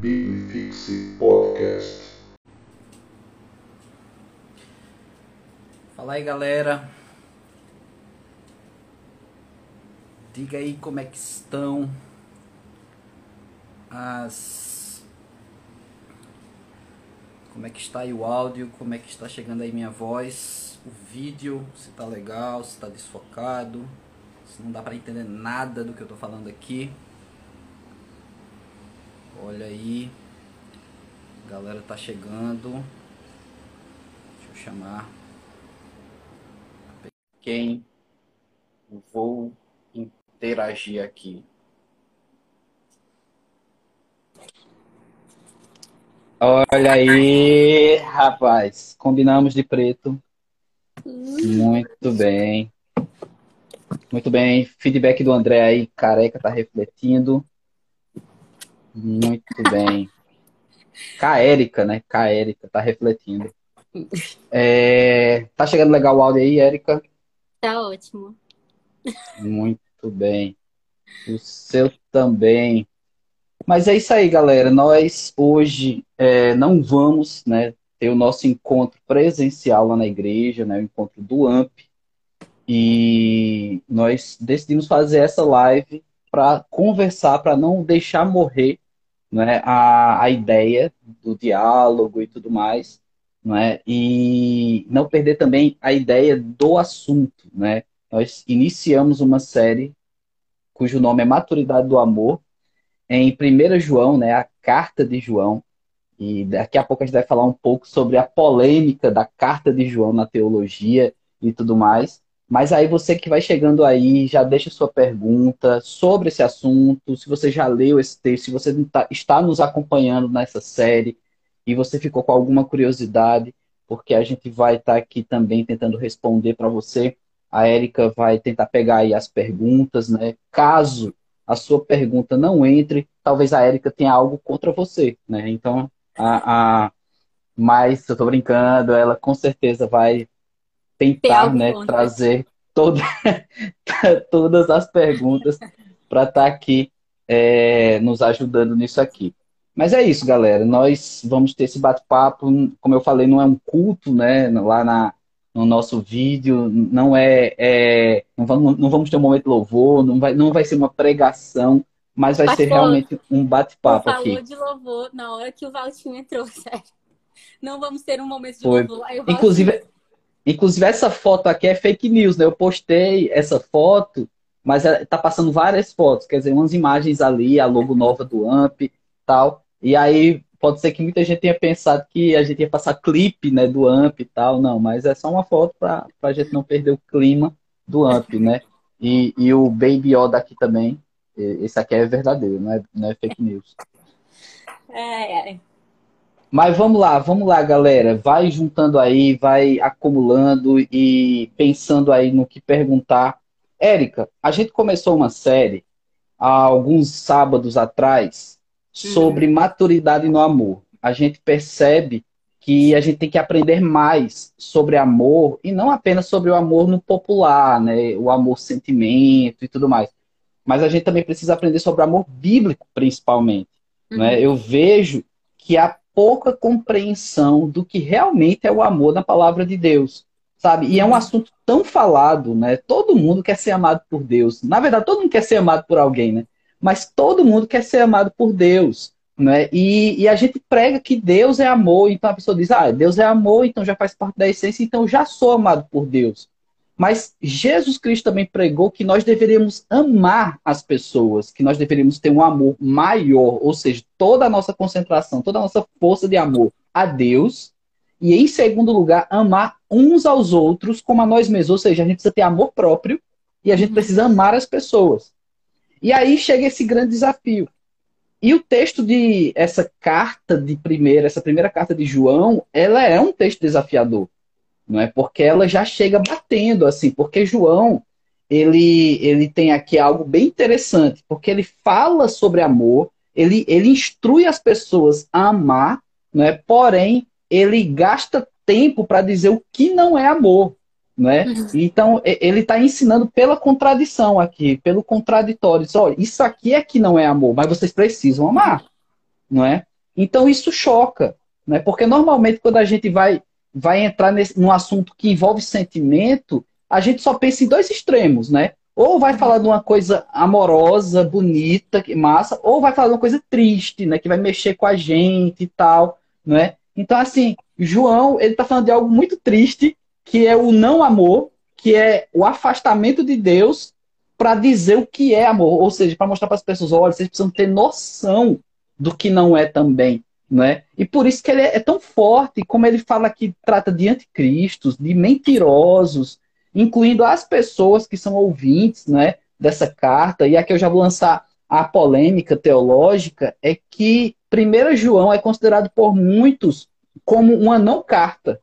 Bibifixe Podcast. Fala aí galera. Diga aí como é que estão as. Como é que está aí o áudio, como é que está chegando aí minha voz, o vídeo, se tá legal, se tá desfocado, se não dá para entender nada do que eu tô falando aqui. Olha aí. A galera tá chegando. Deixa eu chamar quem vou interagir aqui. Olha aí, rapaz. Combinamos de preto. Muito bem. Muito bem. Feedback do André aí, careca, tá refletindo. Muito bem. Érica, né? Érica, tá refletindo. É... Tá chegando legal o áudio aí, Érica? Tá ótimo. Muito bem. O seu também. Mas é isso aí, galera. Nós hoje é, não vamos né, ter o nosso encontro presencial lá na igreja, né, o encontro do AMP. E nós decidimos fazer essa live para conversar, para não deixar morrer né, a, a ideia do diálogo e tudo mais né? e não perder também a ideia do assunto. Né? Nós iniciamos uma série cujo nome é Maturidade do Amor, em 1 João, né, a carta de João, e daqui a pouco a gente vai falar um pouco sobre a polêmica da carta de João na teologia e tudo mais. Mas aí você que vai chegando aí, já deixa sua pergunta sobre esse assunto, se você já leu esse texto, se você tá, está nos acompanhando nessa série, e você ficou com alguma curiosidade, porque a gente vai estar tá aqui também tentando responder para você. A Érica vai tentar pegar aí as perguntas, né? Caso a sua pergunta não entre, talvez a Érica tenha algo contra você, né? Então, a, a... mas eu tô brincando, ela com certeza vai tentar, né, contra. trazer toda... todas as perguntas para estar tá aqui é, nos ajudando nisso aqui. Mas é isso, galera. Nós vamos ter esse bate-papo. Como eu falei, não é um culto, né? Lá na, no nosso vídeo. Não é. é não, vamos, não vamos ter um momento de louvor, não vai, não vai ser uma pregação, mas vai ser realmente um bate-papo aqui. falou de louvor na hora que o Valtinho entrou, sério. Não vamos ter um momento de Foi. louvor. Inclusive, inclusive, essa foto aqui é fake news, né? Eu postei essa foto, mas tá passando várias fotos, quer dizer, umas imagens ali, a logo nova do AMP tal. E aí pode ser que muita gente tenha pensado que a gente ia passar clipe né, do AMP e tal. Não, mas é só uma foto para a gente não perder o clima do AMP, né? E, e o Baby Yoda aqui também. Esse aqui é verdadeiro, não é, não é fake news. É, é. Mas vamos lá, vamos lá, galera. Vai juntando aí, vai acumulando e pensando aí no que perguntar. Érica, a gente começou uma série há alguns sábados atrás sobre uhum. maturidade no amor. A gente percebe que a gente tem que aprender mais sobre amor e não apenas sobre o amor no popular, né? O amor sentimento e tudo mais. Mas a gente também precisa aprender sobre o amor bíblico, principalmente. Né? Uhum. Né? Eu vejo que há pouca compreensão do que realmente é o amor na palavra de Deus, sabe? E é um assunto tão falado, né? Todo mundo quer ser amado por Deus. Na verdade, todo mundo quer ser amado por alguém, né? mas todo mundo quer ser amado por Deus. Né? E, e, a gente prega que Deus é amor, então a pessoa diz, ah, Deus é amor, então já faz parte da essência, então já sou amado por Deus. Mas Jesus Cristo também pregou que nós deveríamos amar as pessoas, que nós deveríamos ter um amor maior, ou seja, toda a nossa concentração, toda a nossa força de amor a Deus, e em segundo lugar, amar uns aos outros como a nós mesmos, ou seja, a gente precisa ter amor próprio e a gente precisa amar as pessoas. E aí chega esse grande desafio. E o texto de essa carta de primeira, essa primeira carta de João, ela é um texto desafiador, não é? Porque ela já chega batendo assim, porque João, ele ele tem aqui algo bem interessante, porque ele fala sobre amor, ele ele instrui as pessoas a amar, não é? Porém, ele gasta tempo para dizer o que não é amor, né? Uhum. Então, ele está ensinando pela contradição aqui, pelo contraditório. Diz, olha, isso aqui é que não é amor, mas vocês precisam amar. não é? Então isso choca, né? Porque normalmente quando a gente vai vai entrar nesse, num assunto que envolve sentimento, a gente só pensa em dois extremos, né? Ou vai falar de uma coisa amorosa, bonita, massa, ou vai falar de uma coisa triste, né? Que vai mexer com a gente e tal, né? Então, assim, João, ele tá falando de algo muito triste, que é o não amor, que é o afastamento de Deus para dizer o que é amor, ou seja, para mostrar para as pessoas, olha, vocês precisam ter noção do que não é também, né? E por isso que ele é tão forte, como ele fala que trata de anticristos, de mentirosos, incluindo as pessoas que são ouvintes, né, dessa carta. E aqui eu já vou lançar a polêmica teológica é que 1 João é considerado por muitos como uma não carta,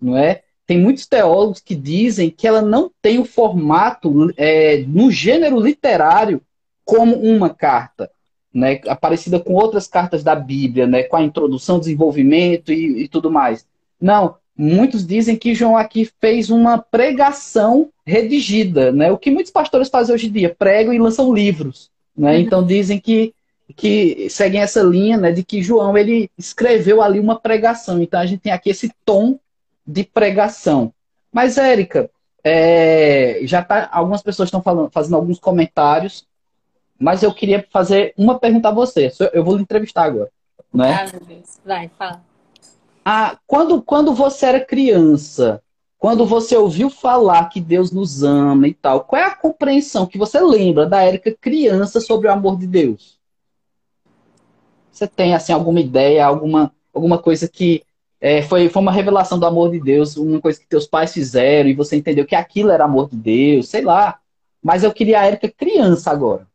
não é? Tem muitos teólogos que dizem que ela não tem o formato é, no gênero literário como uma carta né, parecida com outras cartas da Bíblia, né, com a introdução, desenvolvimento e, e tudo mais. Não, muitos dizem que João aqui fez uma pregação redigida, né, o que muitos pastores fazem hoje em dia, pregam e lançam livros. Né, uhum. Então dizem que, que seguem essa linha né, de que João ele escreveu ali uma pregação. Então a gente tem aqui esse tom de pregação. Mas, Érica, é, já tá, algumas pessoas estão fazendo alguns comentários mas eu queria fazer uma pergunta a você. Eu vou lhe entrevistar agora. Né? Ah, meu Deus. Vai, fala. Ah, quando, quando você era criança, quando você ouviu falar que Deus nos ama e tal, qual é a compreensão que você lembra da Érica criança sobre o amor de Deus? Você tem assim alguma ideia, alguma, alguma coisa que é, foi, foi uma revelação do amor de Deus, uma coisa que teus pais fizeram e você entendeu que aquilo era amor de Deus, sei lá. Mas eu queria a Érica criança agora.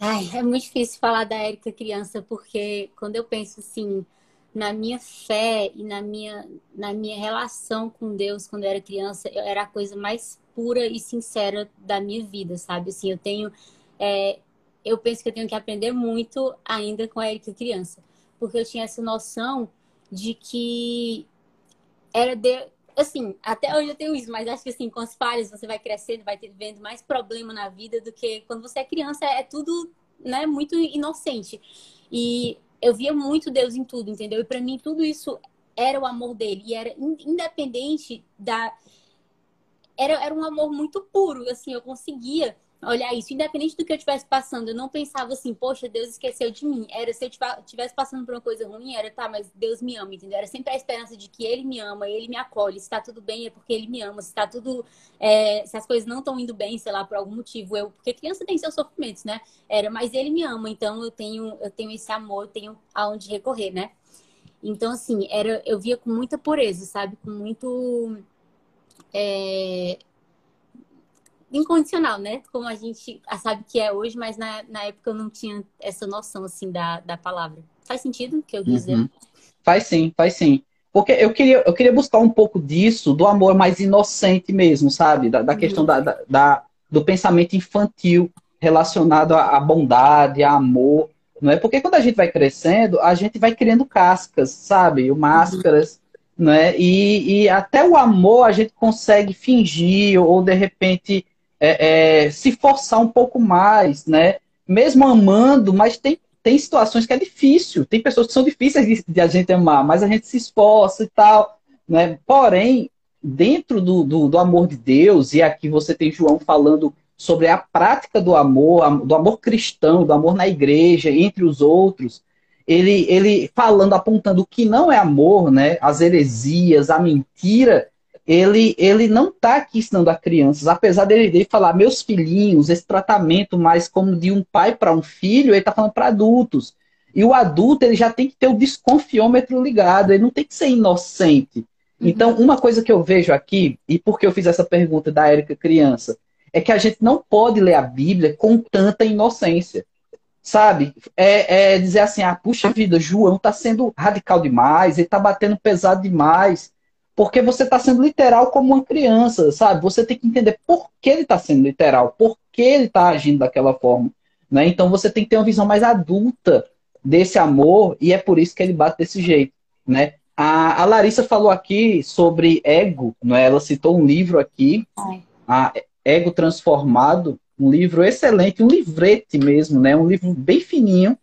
Ai, é muito difícil falar da Érica criança, porque quando eu penso assim, na minha fé e na minha, na minha relação com Deus quando eu era criança, eu era a coisa mais pura e sincera da minha vida, sabe? Assim, eu tenho. É, eu penso que eu tenho que aprender muito ainda com a Érica criança, porque eu tinha essa noção de que era de, assim, até hoje eu tenho isso, mas acho que assim, com as falhas você vai crescendo, vai ter, vendo mais problema na vida do que quando você é criança, é tudo, né, muito inocente. E eu via muito Deus em tudo, entendeu? E para mim tudo isso era o amor dele e era independente da era, era um amor muito puro, assim, eu conseguia olhar isso, independente do que eu estivesse passando, eu não pensava assim, poxa, Deus esqueceu de mim. Era se eu estivesse passando por uma coisa ruim, era tá, mas Deus me ama, entendeu? Era sempre a esperança de que Ele me ama, Ele me acolhe. Se tá tudo bem é porque Ele me ama. Se tá tudo. É, se as coisas não estão indo bem, sei lá, por algum motivo, eu. Porque criança tem seus sofrimentos, né? Era, mas Ele me ama, então eu tenho, eu tenho esse amor, eu tenho aonde recorrer, né? Então, assim, era, eu via com muita pureza, sabe? Com muito. É, incondicional, né? Como a gente sabe que é hoje, mas na, na época eu não tinha essa noção, assim, da, da palavra. Faz sentido o que eu quis dizer? Uhum. Faz sim, faz sim. Porque eu queria, eu queria buscar um pouco disso, do amor mais inocente mesmo, sabe? Da, da uhum. questão da, da, da, do pensamento infantil relacionado à, à bondade, a amor. Não é? Porque quando a gente vai crescendo, a gente vai criando cascas, sabe? Máscaras. Uhum. Né? E, e até o amor a gente consegue fingir, ou de repente é, é, se forçar um pouco mais, né? Mesmo amando, mas tem, tem situações que é difícil. Tem pessoas que são difíceis de, de a gente amar, mas a gente se esforça e tal, né? Porém, dentro do, do, do amor de Deus, e aqui você tem João falando sobre a prática do amor, do amor cristão, do amor na igreja, entre os outros, ele, ele falando, apontando o que não é amor, né? As heresias, a mentira, ele, ele não está aqui ensinando a crianças, apesar dele, dele falar, meus filhinhos, esse tratamento mais como de um pai para um filho, ele está falando para adultos. E o adulto ele já tem que ter o desconfiômetro ligado, ele não tem que ser inocente. Uhum. Então, uma coisa que eu vejo aqui, e por que eu fiz essa pergunta da Érica criança, é que a gente não pode ler a Bíblia com tanta inocência. Sabe? É, é dizer assim, ah, puxa vida, João está sendo radical demais, ele está batendo pesado demais porque você está sendo literal como uma criança, sabe? Você tem que entender por que ele está sendo literal, por que ele está agindo daquela forma. Né? Então você tem que ter uma visão mais adulta desse amor e é por isso que ele bate desse jeito. Né? A, a Larissa falou aqui sobre ego, né? ela citou um livro aqui, a Ego Transformado, um livro excelente, um livrete mesmo, né? Um livro bem fininho,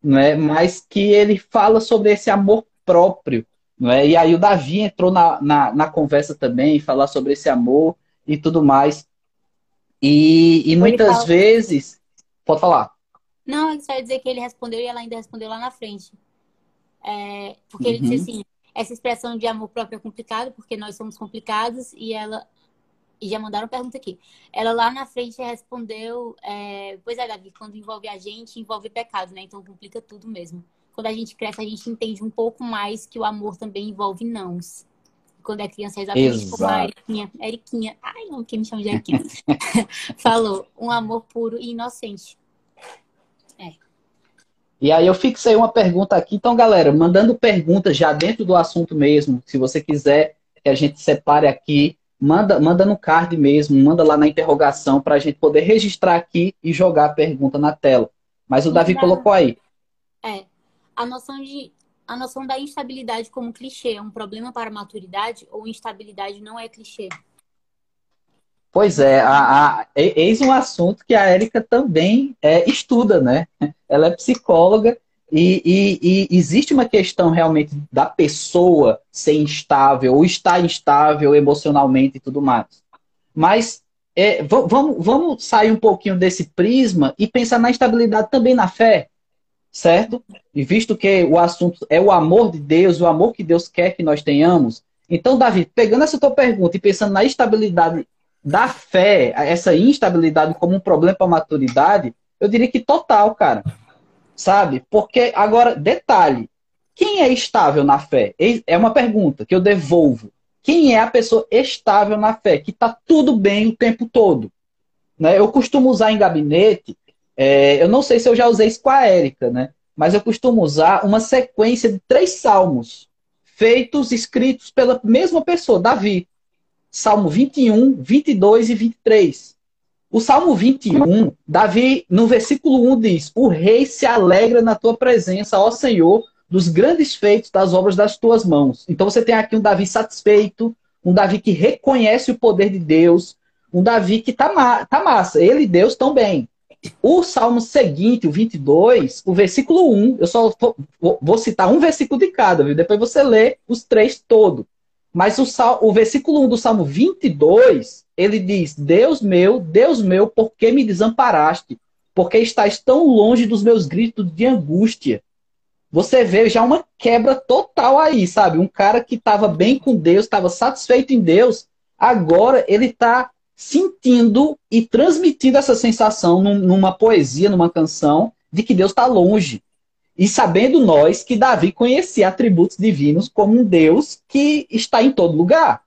né? Mas que ele fala sobre esse amor próprio, não é? E aí o Davi entrou na, na, na conversa também, falar sobre esse amor e tudo mais. E, e muitas fala... vezes. Pode falar. Não, eu só ia dizer que ele respondeu e ela ainda respondeu lá na frente. É, porque ele disse uhum. assim: essa expressão de amor próprio é complicado, porque nós somos complicados, e ela. E já mandaram pergunta aqui. Ela lá na frente respondeu: é, Pois é, Davi, quando envolve a gente, envolve pecado, né? Então complica tudo mesmo. Quando a gente cresce, a gente entende um pouco mais que o amor também envolve nãos quando é criança, é exatamente Exato. como a Eriquinha. Eriquinha, ai, não, quem me chama de Eriquinha, falou, um amor puro e inocente. É. E aí eu fixei uma pergunta aqui. Então, galera, mandando perguntas já dentro do assunto mesmo, se você quiser que a gente separe aqui, manda, manda no card mesmo, manda lá na interrogação para a gente poder registrar aqui e jogar a pergunta na tela. Mas o Davi colocou aí. A noção de a noção da instabilidade como clichê é um problema para a maturidade ou instabilidade não é clichê? Pois é, a, a, eis um assunto que a Érica também é, estuda, né? Ela é psicóloga e, e, e, existe uma questão realmente da pessoa ser instável ou estar instável emocionalmente e tudo mais. Mas é, vamos, vamos sair um pouquinho desse prisma e pensar na instabilidade também na fé certo? E visto que o assunto é o amor de Deus, o amor que Deus quer que nós tenhamos. Então, Davi, pegando essa tua pergunta e pensando na estabilidade da fé, essa instabilidade como um problema para a maturidade, eu diria que total, cara. Sabe? Porque, agora, detalhe: quem é estável na fé? É uma pergunta que eu devolvo. Quem é a pessoa estável na fé? Que está tudo bem o tempo todo. Né? Eu costumo usar em gabinete é, eu não sei se eu já usei isso com a Érica, né? Mas eu costumo usar uma sequência de três salmos feitos, escritos pela mesma pessoa, Davi. Salmo 21, 22 e 23. O Salmo 21, Davi, no versículo 1, diz: O rei se alegra na tua presença, ó Senhor, dos grandes feitos das obras das tuas mãos. Então você tem aqui um Davi satisfeito, um Davi que reconhece o poder de Deus, um Davi que tá, ma tá massa. Ele e Deus estão bem. O salmo seguinte, o 22, o versículo 1, eu só vou citar um versículo de cada, viu? depois você lê os três todos. Mas o, sal, o versículo 1 do salmo 22, ele diz: Deus meu, Deus meu, por que me desamparaste? Porque estás tão longe dos meus gritos de angústia. Você vê já uma quebra total aí, sabe? Um cara que estava bem com Deus, estava satisfeito em Deus, agora ele está sentindo e transmitindo essa sensação numa poesia, numa canção, de que Deus está longe. E sabendo nós que Davi conhecia atributos divinos como um Deus que está em todo lugar.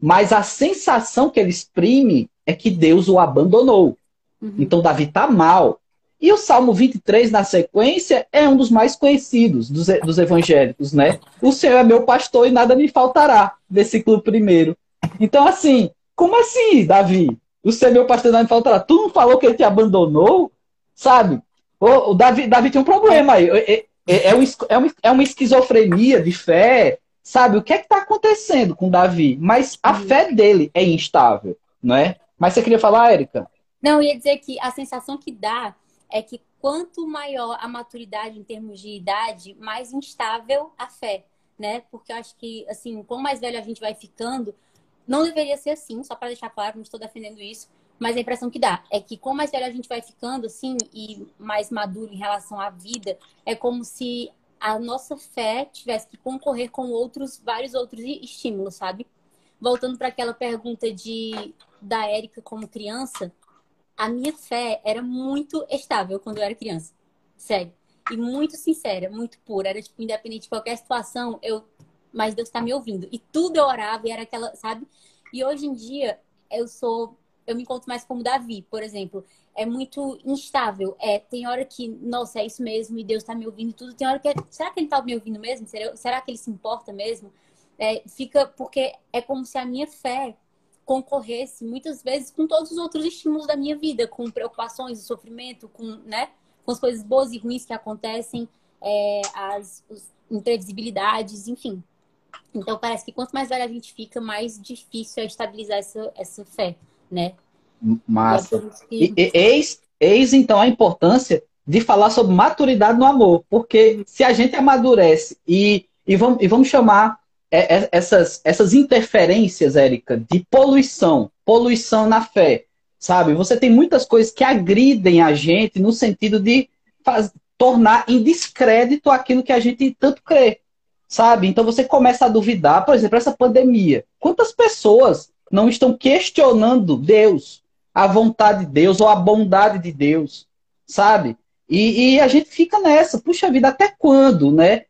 Mas a sensação que ele exprime é que Deus o abandonou. Uhum. Então Davi está mal. E o Salmo 23, na sequência, é um dos mais conhecidos dos, dos evangélicos, né? O Senhor é meu pastor e nada me faltará. Versículo primeiro. Então, assim, como assim, Davi? O Senhor meu pastor me faltará. Tu não falou que ele te abandonou? Sabe? O, o Davi, Davi tem um problema aí. É, é, é, um, é, um, é uma esquizofrenia de fé. Sabe? O que é que está acontecendo com Davi? Mas a fé dele é instável, não é? Mas você queria falar, Érica? Não, ia dizer que a sensação que dá é que quanto maior a maturidade em termos de idade, mais instável a fé, né? Porque eu acho que, assim, quanto mais velho a gente vai ficando, não deveria ser assim, só para deixar claro, não estou defendendo isso, mas a impressão que dá é que com mais velho a gente vai ficando assim e mais maduro em relação à vida, é como se a nossa fé tivesse que concorrer com outros, vários outros estímulos, sabe? Voltando para aquela pergunta de da Érica como criança, a minha fé era muito estável quando eu era criança. Sério. E muito sincera, muito pura. Era, tipo, independente de qualquer situação, eu mas Deus está me ouvindo. E tudo eu orava e era aquela, sabe? E hoje em dia eu sou, eu me encontro mais como Davi, por exemplo. É muito instável. É, tem hora que, nossa, é isso mesmo, e Deus está me ouvindo e tudo. Tem hora que, é, será que ele está me ouvindo mesmo? Será, será que ele se importa mesmo? É, fica, porque é como se a minha fé concorresse muitas vezes com todos os outros estímulos da minha vida, com preocupações, sofrimento, com, né, com as coisas boas e ruins que acontecem, é, as, as imprevisibilidades, enfim. Então parece que quanto mais velha a gente fica, mais difícil é estabilizar essa, essa fé, né? Massa. E, e, eis, eis então a importância de falar sobre maturidade no amor, porque se a gente amadurece e, e, vamos, e vamos chamar é, é, essas, essas interferências, Érica, de poluição, poluição na fé, sabe? Você tem muitas coisas que agridem a gente no sentido de faz, tornar em descrédito aquilo que a gente tanto crê, sabe? Então você começa a duvidar, por exemplo, essa pandemia. Quantas pessoas não estão questionando Deus, a vontade de Deus ou a bondade de Deus, sabe? E, e a gente fica nessa, puxa vida, até quando, né?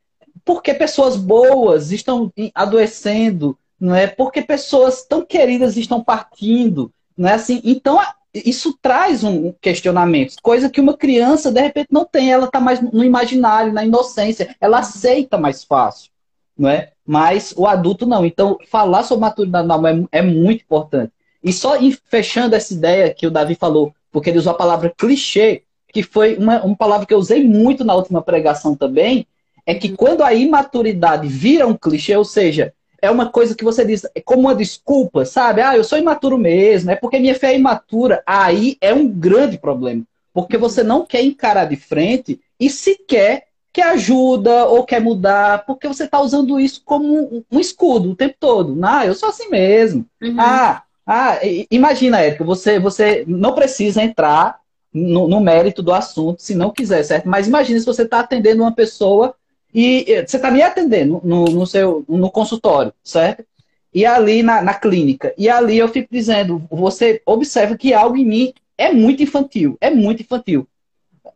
Porque pessoas boas estão adoecendo, não é? Porque pessoas tão queridas estão partindo, não é assim? Então isso traz um questionamento, coisa que uma criança de repente não tem, ela está mais no imaginário, na inocência, ela aceita mais fácil, não é? Mas o adulto não. Então falar sobre maturidade é, é muito importante. E só fechando essa ideia que o Davi falou, porque ele usou a palavra clichê, que foi uma, uma palavra que eu usei muito na última pregação também, é que quando a imaturidade vira um clichê, ou seja, é uma coisa que você diz é como uma desculpa, sabe? Ah, eu sou imaturo mesmo, é porque minha fé é imatura. Aí é um grande problema. Porque você não quer encarar de frente e sequer quer ajuda ou quer mudar, porque você está usando isso como um, escudo o tempo todo. Ah, eu sou assim mesmo. Uhum. Ah, ah, imagina, Érica, você, você não precisa entrar no, no, mérito do assunto se não quiser, certo? Mas imagine se você está atendendo uma pessoa e você está me atendendo no, no, seu no consultório, certo? E ali na, na clínica. E ali eu fico dizendo, você observa que algo em mim é muito infantil, é muito infantil.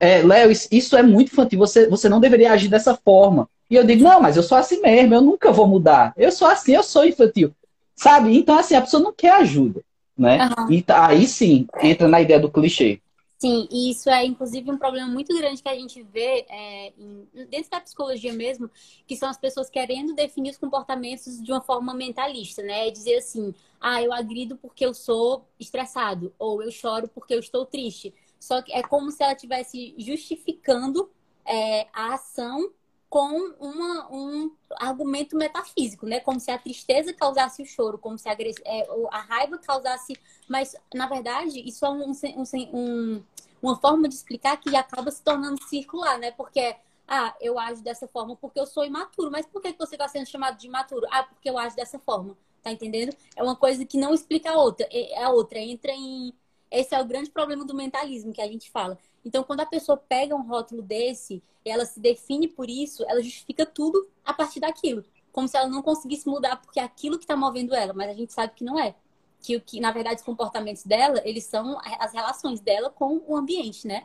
É, Léo, isso é muito infantil, você, você não deveria agir dessa forma. E eu digo, não, mas eu sou assim mesmo, eu nunca vou mudar. Eu sou assim, eu sou infantil. Sabe? Então, assim, a pessoa não quer ajuda, né? Uhum. E tá, aí sim, entra na ideia do clichê. Sim, e isso é inclusive um problema muito grande que a gente vê é, em, dentro da psicologia mesmo, que são as pessoas querendo definir os comportamentos de uma forma mentalista, né? É dizer assim, ah, eu agrido porque eu sou estressado, ou eu choro porque eu estou triste. Só que é como se ela estivesse justificando é, a ação com uma, um argumento metafísico, né? Como se a tristeza causasse o choro, como se a, é, a raiva causasse. Mas, na verdade, isso é um, um, um, uma forma de explicar que acaba se tornando circular, né? Porque, ah, eu ajo dessa forma porque eu sou imaturo. Mas por que você está sendo chamado de imaturo? Ah, porque eu ajo dessa forma. Tá entendendo? É uma coisa que não explica a outra. É, a outra entra em. Esse é o grande problema do mentalismo que a gente fala. Então, quando a pessoa pega um rótulo desse, ela se define por isso, ela justifica tudo a partir daquilo. Como se ela não conseguisse mudar porque é aquilo que está movendo ela, mas a gente sabe que não é. Que, que, na verdade, os comportamentos dela, eles são as relações dela com o ambiente, né?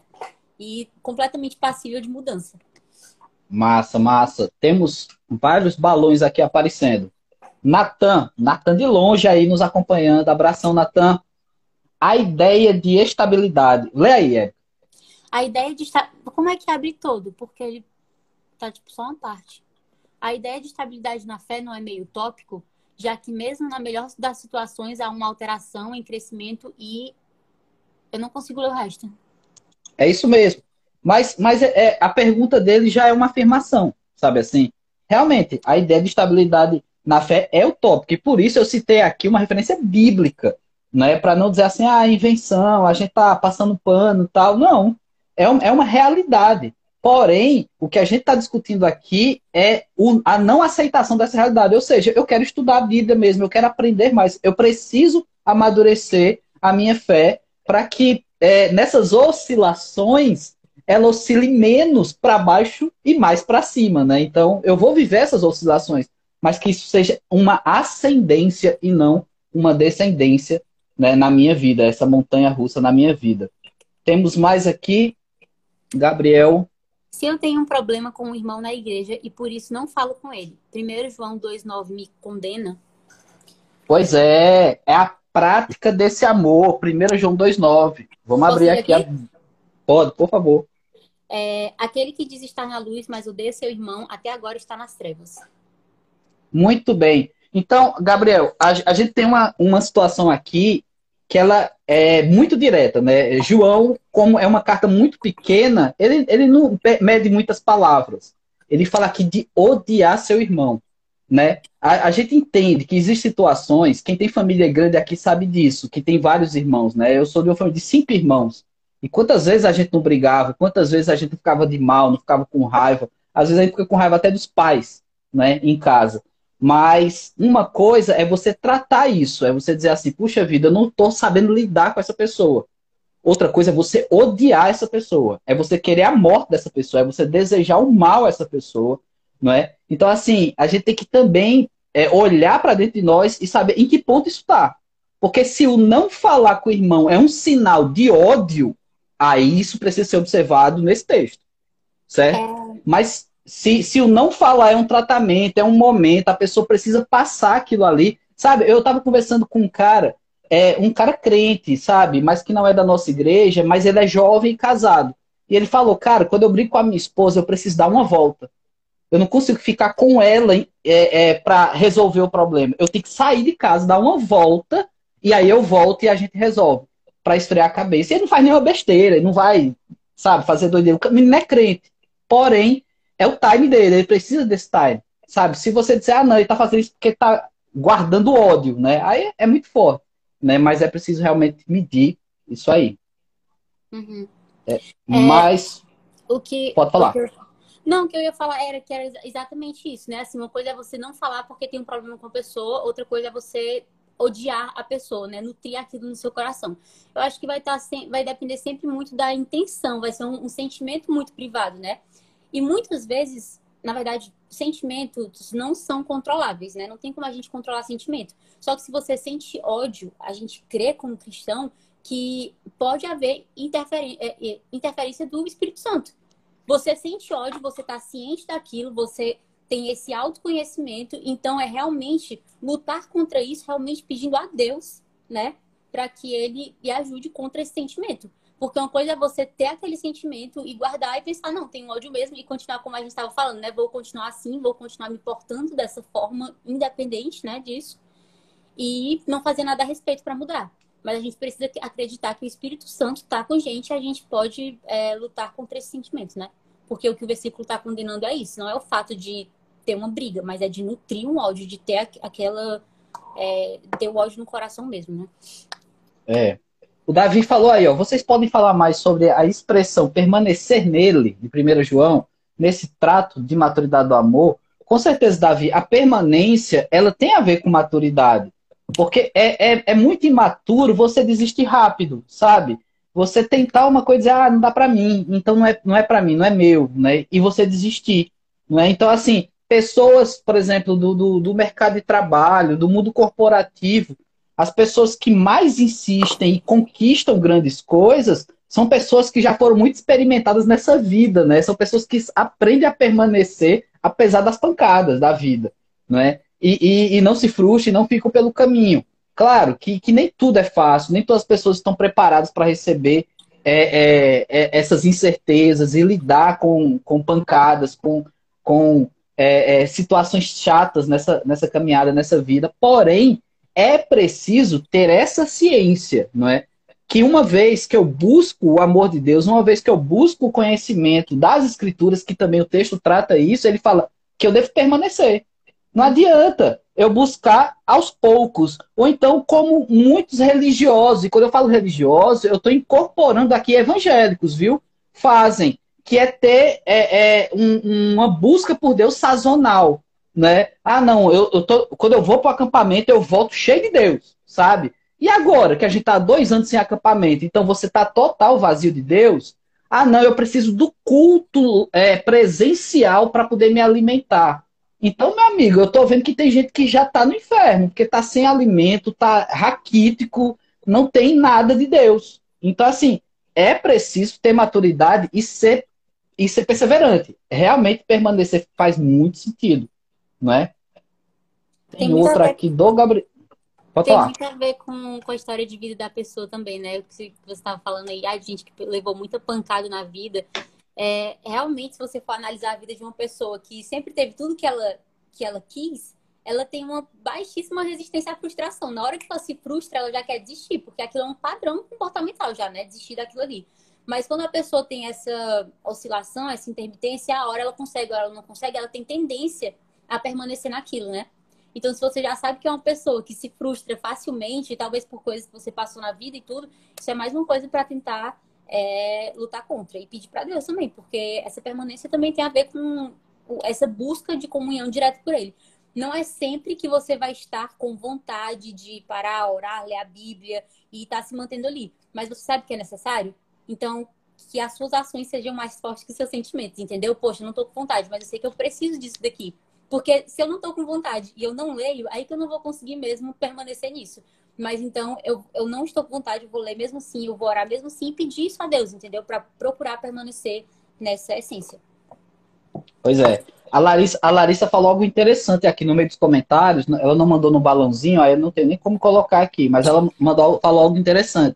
E completamente passível de mudança. Massa, massa. Temos vários balões aqui aparecendo. Natan, Natan de longe aí nos acompanhando. Abração, Natan. A ideia de estabilidade. Lê aí, Érica a ideia de estar. Como é que abre todo? Porque ele tá tipo só uma parte. A ideia de estabilidade na fé não é meio utópico, já que mesmo na melhor das situações há uma alteração em crescimento e eu não consigo ler o resto. É isso mesmo. Mas, mas é, é, a pergunta dele já é uma afirmação, sabe assim? Realmente, a ideia de estabilidade na fé é utópica. E por isso eu citei aqui uma referência bíblica, né? Para não dizer assim, ah, invenção, a gente tá passando pano tal. Não é, é uma realidade. Porém, o que a gente está discutindo aqui é o, a não aceitação dessa realidade. Ou seja, eu quero estudar a Bíblia mesmo, eu quero aprender mais, eu preciso amadurecer a minha fé para que é, nessas oscilações ela oscile menos para baixo e mais para cima, né? Então, eu vou viver essas oscilações, mas que isso seja uma ascendência e não uma descendência né, na minha vida, essa montanha russa na minha vida. Temos mais aqui Gabriel. Se eu tenho um problema com um irmão na igreja e por isso não falo com ele, 1 João 2,9 me condena? Pois é, é a prática desse amor. 1 João 2,9. Vamos Posso abrir aqui. aqui? A... Pode, por favor. É, aquele que diz estar na luz, mas odeia seu irmão, até agora está nas trevas. Muito bem. Então, Gabriel, a, a gente tem uma, uma situação aqui que ela é muito direta, né? João, como é uma carta muito pequena, ele, ele não mede muitas palavras. Ele fala aqui de odiar seu irmão. né? A, a, gente entende que existem situações, quem tem família grande aqui sabe disso, que tem vários irmãos, né? Eu sou de uma família de cinco irmãos. E quantas vezes a gente não brigava, quantas vezes a gente ficava de mal, não ficava com raiva. Às vezes a gente fica com raiva até dos pais, né, em casa. Mas uma coisa é você tratar isso, é você dizer assim, puxa vida, eu não estou sabendo lidar com essa pessoa. Outra coisa é você odiar essa pessoa, é você querer a morte dessa pessoa, é você desejar o mal a essa pessoa, não é? Então, assim, a gente tem que também é, olhar para dentro de nós e saber em que ponto isso está. Porque se o não falar com o irmão é um sinal de ódio, aí isso precisa ser observado nesse texto, certo? É. Mas se, se o não falar é um tratamento, é um momento, a pessoa precisa passar aquilo ali. Sabe, eu estava conversando com um cara, é, um cara crente, sabe, mas que não é da nossa igreja, mas ele é jovem e casado. E ele falou, cara, quando eu brigo com a minha esposa, eu preciso dar uma volta. Eu não consigo ficar com ela é, é, para resolver o problema. Eu tenho que sair de casa, dar uma volta, e aí eu volto e a gente resolve. para esfriar a cabeça. E ele não faz nenhuma besteira, ele não vai, sabe, fazer doideira. O menino é crente. Porém, é o time dele, ele precisa desse time. Sabe? Se você disser, ah, não, ele tá fazendo isso porque tá guardando ódio, né? Aí é muito forte, né? Mas é preciso realmente medir isso aí. Uhum. É, é, mas. O que, Pode falar. Que eu, não, o que eu ia falar era que era exatamente isso, né? Assim, uma coisa é você não falar porque tem um problema com a pessoa, outra coisa é você odiar a pessoa, né? Nutrir aquilo no seu coração. Eu acho que vai estar tá, vai depender sempre muito da intenção, vai ser um, um sentimento muito privado, né? E muitas vezes, na verdade, sentimentos não são controláveis, né? Não tem como a gente controlar sentimento. Só que se você sente ódio, a gente crê como cristão que pode haver é, é, interferência do Espírito Santo. Você sente ódio, você está ciente daquilo, você tem esse autoconhecimento, então é realmente lutar contra isso, realmente pedindo a Deus, né, para que ele lhe ajude contra esse sentimento. Porque uma coisa é você ter aquele sentimento e guardar e pensar, não, tenho ódio mesmo e continuar como a gente estava falando, né? Vou continuar assim, vou continuar me portando dessa forma, independente, né, disso. E não fazer nada a respeito para mudar. Mas a gente precisa acreditar que o Espírito Santo está com a gente e a gente pode é, lutar contra esses sentimentos, né? Porque o que o versículo está condenando é isso. Não é o fato de ter uma briga, mas é de nutrir um ódio, de ter aquela... É, ter o ódio no coração mesmo, né? É, o Davi falou aí, ó, vocês podem falar mais sobre a expressão permanecer nele, de 1 João, nesse trato de maturidade do amor. Com certeza, Davi, a permanência, ela tem a ver com maturidade. Porque é, é, é muito imaturo você desistir rápido, sabe? Você tentar uma coisa e dizer, ah, não dá para mim, então não é, não é para mim, não é meu, né? E você desistir, não é? Então, assim, pessoas, por exemplo, do, do, do mercado de trabalho, do mundo corporativo, as pessoas que mais insistem e conquistam grandes coisas são pessoas que já foram muito experimentadas nessa vida, né? São pessoas que aprendem a permanecer apesar das pancadas da vida, né? E, e, e não se frustram, não ficam pelo caminho. Claro que, que nem tudo é fácil, nem todas as pessoas estão preparadas para receber é, é, é, essas incertezas e lidar com, com pancadas, com, com é, é, situações chatas nessa, nessa caminhada, nessa vida. Porém, é preciso ter essa ciência, não é? Que uma vez que eu busco o amor de Deus, uma vez que eu busco o conhecimento das escrituras, que também o texto trata isso, ele fala que eu devo permanecer. Não adianta eu buscar aos poucos. Ou então, como muitos religiosos, e quando eu falo religioso, eu estou incorporando aqui evangélicos, viu? Fazem, que é ter é, é, um, uma busca por Deus sazonal né? Ah, não, eu, eu tô, quando eu vou para o acampamento, eu volto cheio de Deus, sabe? E agora, que a gente está dois anos sem acampamento, então você está total vazio de Deus? Ah, não, eu preciso do culto é, presencial para poder me alimentar. Então, meu amigo, eu estou vendo que tem gente que já está no inferno, porque está sem alimento, está raquítico, não tem nada de Deus. Então, assim, é preciso ter maturidade e ser, e ser perseverante. Realmente permanecer faz muito sentido não é? Tem, Tem outra aqui do Gabriel. Pode Tem falar. muito a ver com, com a história de vida da pessoa também, né? O que você estava falando aí, a gente que levou muita pancada na vida. É, realmente, se você for analisar a vida de uma pessoa que sempre teve tudo que ela, que ela quis, ela tem uma baixíssima resistência à frustração. Na hora que ela se frustra, ela já quer desistir, porque aquilo é um padrão comportamental já, né? Desistir daquilo ali. Mas quando a pessoa tem essa oscilação, essa intermitência, a hora ela consegue, a hora ela não consegue, ela tem tendência a permanecer naquilo, né? Então, se você já sabe que é uma pessoa que se frustra facilmente, talvez por coisas que você passou na vida e tudo, isso é mais uma coisa para tentar é, lutar contra e pedir para Deus também, porque essa permanência também tem a ver com essa busca de comunhão direto por Ele. Não é sempre que você vai estar com vontade de parar, orar, ler a Bíblia e estar tá se mantendo ali, mas você sabe que é necessário. Então, que as suas ações sejam mais fortes que os seus sentimentos, entendeu? Poxa, não tô com vontade, mas eu sei que eu preciso disso daqui. Porque se eu não tô com vontade e eu não leio, aí que eu não vou conseguir mesmo permanecer nisso. Mas então eu, eu não estou com vontade, eu vou ler mesmo assim, eu vou orar mesmo assim e pedir isso a Deus, entendeu? Para procurar permanecer nessa essência. Pois é. A Larissa, a Larissa falou algo interessante aqui no meio dos comentários. Ela não mandou no balãozinho, aí eu não tenho nem como colocar aqui, mas ela mandou, falou algo interessante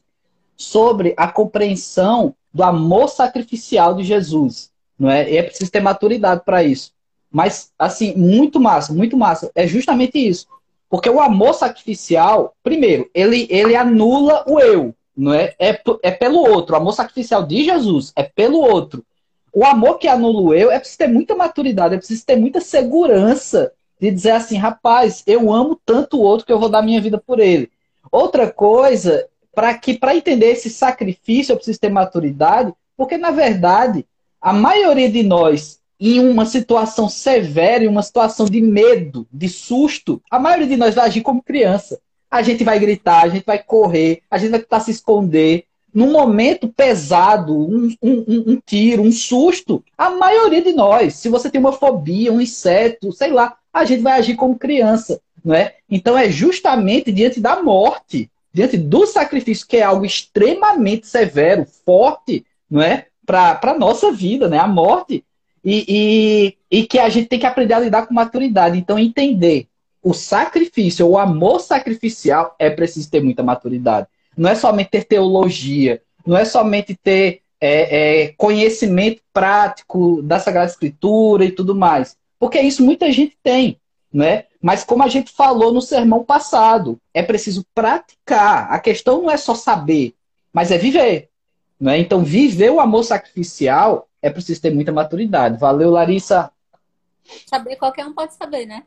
sobre a compreensão do amor sacrificial de Jesus. Não é? E é preciso ter maturidade para isso. Mas, assim, muito massa, muito massa. É justamente isso. Porque o amor sacrificial, primeiro, ele, ele anula o eu. Não é? É, é pelo outro. O amor sacrificial de Jesus é pelo outro. O amor que anula o eu é preciso ter muita maturidade, é preciso ter muita segurança de dizer assim, rapaz, eu amo tanto o outro que eu vou dar minha vida por ele. Outra coisa para que para entender esse sacrifício eu preciso ter maturidade, porque na verdade a maioria de nós em uma situação severa, em uma situação de medo, de susto, a maioria de nós vai agir como criança. A gente vai gritar, a gente vai correr, a gente vai tentar se esconder. Num momento pesado, um, um, um tiro, um susto, a maioria de nós, se você tem uma fobia, um inseto, sei lá, a gente vai agir como criança, não é? Então é justamente diante da morte diante do sacrifício, que é algo extremamente severo, forte, não é? Para a nossa vida, né? A morte. E, e, e que a gente tem que aprender a lidar com maturidade. Então, entender o sacrifício, o amor sacrificial, é preciso ter muita maturidade. Não é somente ter teologia, não é somente ter é, é, conhecimento prático da Sagrada Escritura e tudo mais. Porque isso muita gente tem né? Mas como a gente falou no sermão passado, é preciso praticar. A questão não é só saber, mas é viver. Né? Então, viver o amor sacrificial é preciso ter muita maturidade. Valeu, Larissa. Saber qualquer um pode saber, né?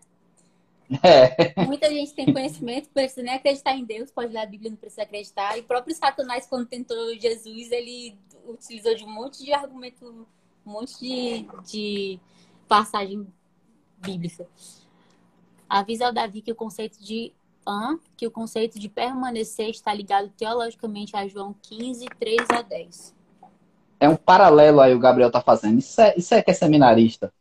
É. Muita gente tem conhecimento, precisa nem acreditar em Deus, pode ler a Bíblia, não precisa acreditar. E o próprio Satanás, quando tentou Jesus, ele utilizou de um monte de argumento, um monte de, de passagem bíblica avisa ao Davi que o conceito de que o conceito de permanecer está ligado teologicamente a João 15, 3 a 10. É um paralelo aí o Gabriel está fazendo. Isso é, isso é que é seminarista.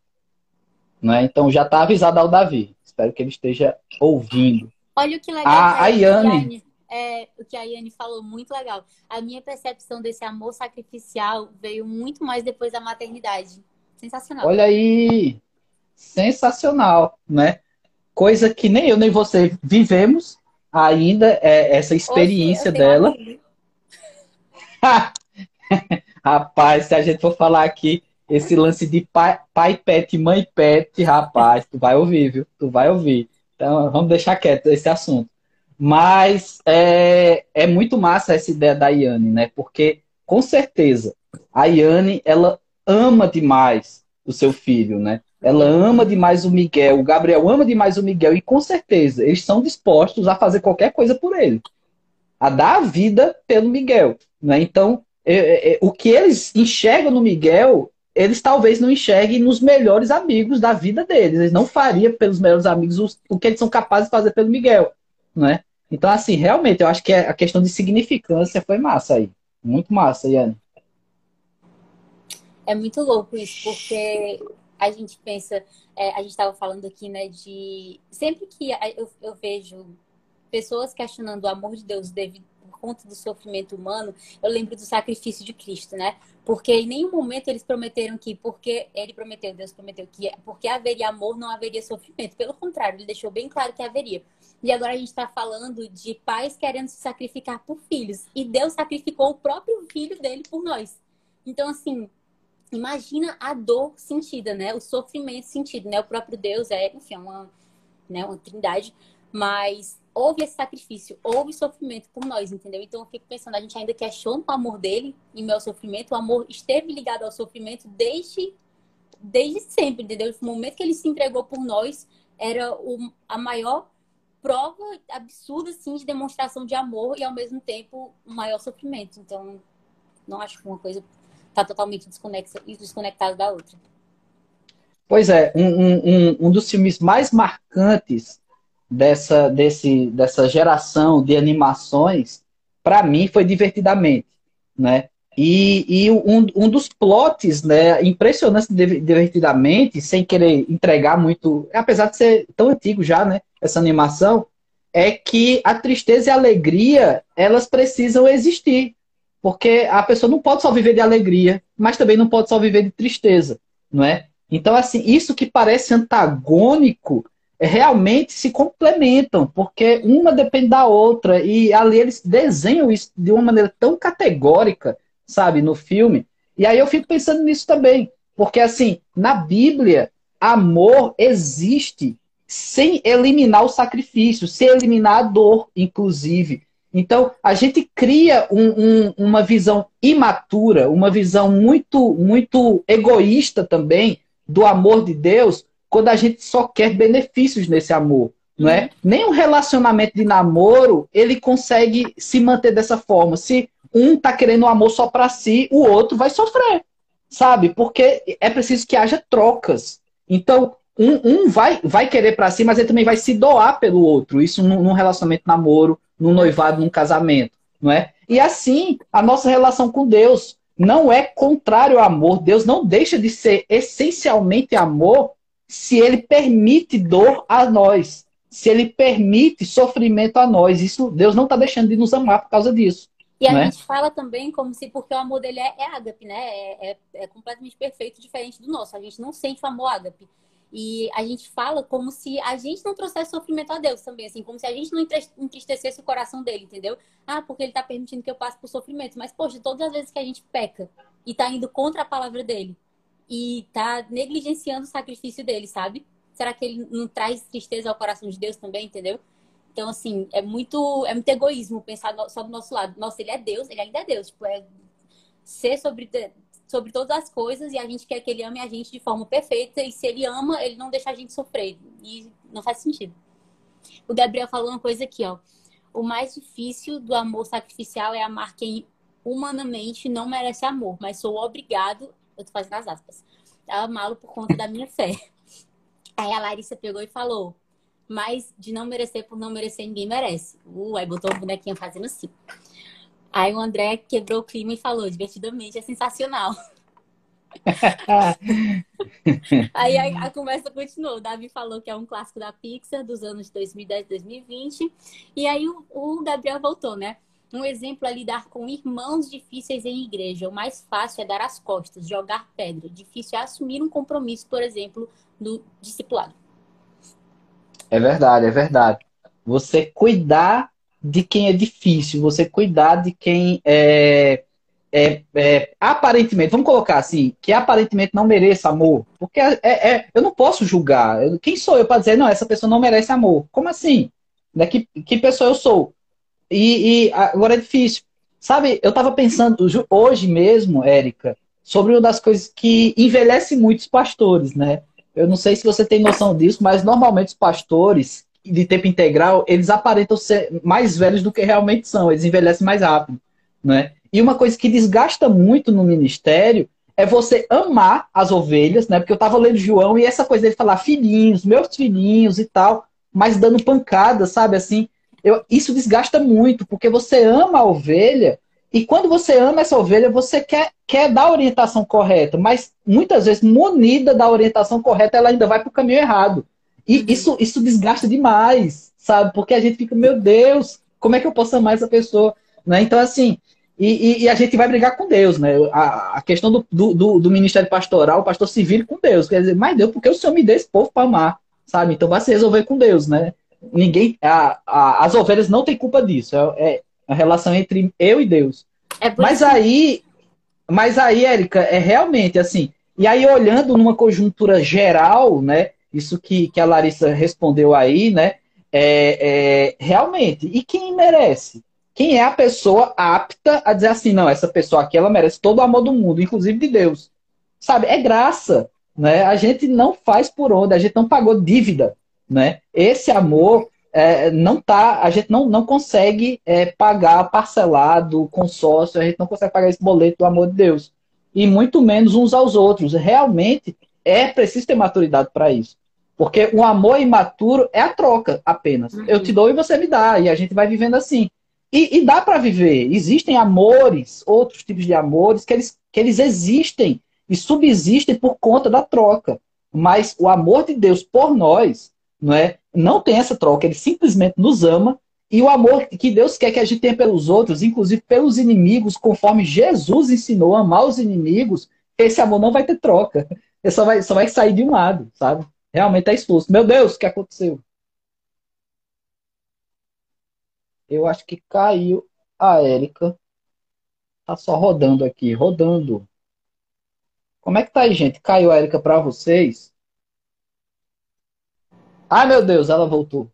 Né? Então já está avisado ao Davi. Espero que ele esteja ouvindo. Olha o que legal. A, a Yane. É, o que a Yane falou, muito legal. A minha percepção desse amor sacrificial veio muito mais depois da maternidade. Sensacional. Olha aí! Sensacional, né? coisa que nem eu nem você vivemos ainda, é essa experiência Oxe, dela. rapaz, se a gente for falar aqui esse lance de pai, pai pet, mãe pet, rapaz, tu vai ouvir, viu? Tu vai ouvir. Então, vamos deixar quieto esse assunto. Mas é, é muito massa essa ideia da Iane, né? Porque, com certeza, a Iane, ela ama demais o seu filho, né? Ela ama demais o Miguel, o Gabriel ama demais o Miguel, e com certeza eles estão dispostos a fazer qualquer coisa por ele, a dar a vida pelo Miguel. Né? Então, é, é, é, o que eles enxergam no Miguel, eles talvez não enxerguem nos melhores amigos da vida deles. Eles não fariam pelos melhores amigos o, o que eles são capazes de fazer pelo Miguel. Né? Então, assim, realmente, eu acho que a questão de significância foi massa aí. Muito massa, Yane. É muito louco isso, porque a gente pensa, é, a gente estava falando aqui, né, de sempre que eu, eu vejo pessoas questionando o amor de Deus devido conta do sofrimento humano, eu lembro do sacrifício de Cristo, né? Porque em nenhum momento eles prometeram que, porque ele prometeu, Deus prometeu que porque haveria amor, não haveria sofrimento. Pelo contrário, ele deixou bem claro que haveria. E agora a gente está falando de pais querendo se sacrificar por filhos. E Deus sacrificou o próprio filho dele por nós. Então, assim, imagina a dor sentida, né? O sofrimento sentido, né? O próprio Deus é, enfim, uma, né, uma trindade, mas houve esse sacrifício, houve sofrimento por nós, entendeu? Então eu fico pensando, a gente ainda questiona o amor dele em meu sofrimento, o amor esteve ligado ao sofrimento desde desde sempre, entendeu? O momento que ele se entregou por nós era o, a maior prova absurda, assim, de demonstração de amor e, ao mesmo tempo, o maior sofrimento. Então, não acho que uma coisa está totalmente desconectada da outra. Pois é, um, um, um dos filmes mais marcantes dessa, desse, dessa geração de animações, para mim, foi Divertidamente, né? E, e um, um dos plots né, impressionantes divertidamente, sem querer entregar muito, apesar de ser tão antigo já, né, essa animação, é que a tristeza e a alegria, elas precisam existir. Porque a pessoa não pode só viver de alegria, mas também não pode só viver de tristeza, não é? Então, assim, isso que parece antagônico, realmente se complementam, porque uma depende da outra, e ali eles desenham isso de uma maneira tão categórica, sabe, no filme. E aí eu fico pensando nisso também, porque assim, na Bíblia, amor existe sem eliminar o sacrifício, sem eliminar a dor, inclusive. Então, a gente cria um, um, uma visão imatura, uma visão muito, muito egoísta também do amor de Deus, quando a gente só quer benefícios nesse amor, não é? Uhum. Nem um relacionamento de namoro ele consegue se manter dessa forma. Se um tá querendo um amor só para si, o outro vai sofrer, sabe? Porque é preciso que haja trocas. Então, um, um vai, vai querer para si, mas ele também vai se doar pelo outro. Isso num, num relacionamento namoro, num noivado, num casamento, não é? E assim, a nossa relação com Deus não é contrário ao amor. Deus não deixa de ser essencialmente amor se ele permite dor a nós, se ele permite sofrimento a nós. Isso Deus não está deixando de nos amar por causa disso. E a né? gente fala também como se, porque o amor dele é, é ágape, né? É, é, é, completamente perfeito, diferente do nosso. A gente não sente o amor ágape. E a gente fala como se a gente não trouxesse sofrimento a Deus também, assim, como se a gente não entristecesse o coração dele, entendeu? Ah, porque ele tá permitindo que eu passe por sofrimento. Mas, poxa, todas as vezes que a gente peca e tá indo contra a palavra dele e tá negligenciando o sacrifício dele, sabe? Será que ele não traz tristeza ao coração de Deus também, entendeu? Então, assim, é muito, é muito egoísmo pensar só do nosso lado. Nossa, ele é Deus, ele ainda é Deus. Tipo, é ser sobre, sobre todas as coisas e a gente quer que ele ame a gente de forma perfeita. E se ele ama, ele não deixa a gente sofrer. E não faz sentido. O Gabriel falou uma coisa aqui, ó. O mais difícil do amor sacrificial é amar quem humanamente não merece amor, mas sou obrigado, eu tô fazendo as aspas, amá-lo por conta da minha fé. Aí a Larissa pegou e falou: mas de não merecer por não merecer, ninguém merece. Uh, aí botou o bonequinho fazendo assim. Aí o André quebrou o clima e falou, divertidamente, é sensacional. aí a, a, conversa continuou. O Davi falou que é um clássico da Pixar dos anos 2010 2020. E aí o, o Gabriel voltou, né? Um exemplo é lidar com irmãos difíceis em igreja. O mais fácil é dar as costas, jogar pedra. Difícil é assumir um compromisso, por exemplo, do discipulado. É verdade, é verdade. Você cuidar de quem é difícil, você cuidar de quem é, é, é aparentemente, vamos colocar assim, que aparentemente não mereça amor. Porque é, é eu não posso julgar. Quem sou eu para dizer, não, essa pessoa não merece amor? Como assim? Né? Que, que pessoa eu sou? E, e agora é difícil. Sabe, eu estava pensando hoje mesmo, Érica, sobre uma das coisas que envelhece muitos pastores, né? Eu não sei se você tem noção disso, mas normalmente os pastores de tempo integral, eles aparentam ser mais velhos do que realmente são, eles envelhecem mais rápido, né? E uma coisa que desgasta muito no ministério é você amar as ovelhas, né? Porque eu tava lendo João e essa coisa dele falar filhinhos, meus filhinhos e tal, mas dando pancada, sabe assim? Eu, isso desgasta muito, porque você ama a ovelha e quando você ama essa ovelha, você quer, quer dar a orientação correta, mas muitas vezes, munida da orientação correta, ela ainda vai para o caminho errado. E uhum. isso, isso desgasta demais, sabe? Porque a gente fica, meu Deus, como é que eu posso amar essa pessoa? Né? Então, assim, e, e, e, a gente vai brigar com Deus, né? A, a questão do, do, do, ministério pastoral, o pastor se vira com Deus. Quer dizer, mas Deus, porque o Senhor me deu esse povo para amar, sabe? Então vai se resolver com Deus, né? Ninguém, a, a, as ovelhas não têm culpa disso. É, é, a relação entre eu e Deus. É mas aí, mas aí, Érica, é realmente assim. E aí, olhando numa conjuntura geral, né? Isso que, que a Larissa respondeu aí, né? É, é, realmente, e quem merece? Quem é a pessoa apta a dizer assim, não, essa pessoa aqui, ela merece todo o amor do mundo, inclusive de Deus. Sabe? É graça. né? A gente não faz por onde, a gente não pagou dívida, né? Esse amor é, não tá, a gente não, não consegue é, pagar parcelado, consórcio, a gente não consegue pagar esse boleto do amor de Deus. E muito menos uns aos outros. Realmente é preciso ter maturidade para isso. Porque o amor imaturo é a troca apenas. Uhum. Eu te dou e você me dá. E a gente vai vivendo assim. E, e dá para viver. Existem amores, outros tipos de amores, que eles, que eles existem e subsistem por conta da troca. Mas o amor de Deus por nós, não é? Não tem essa troca, ele simplesmente nos ama e o amor que Deus quer que a gente tenha pelos outros, inclusive pelos inimigos, conforme Jesus ensinou a amar os inimigos, esse amor não vai ter troca. Ele só vai, só vai sair de um lado, sabe? Realmente é expulso. Meu Deus, o que aconteceu? Eu acho que caiu a Érica. Tá só rodando aqui, rodando. Como é que tá aí, gente? Caiu a Érica para vocês? Ai, meu Deus, ela voltou.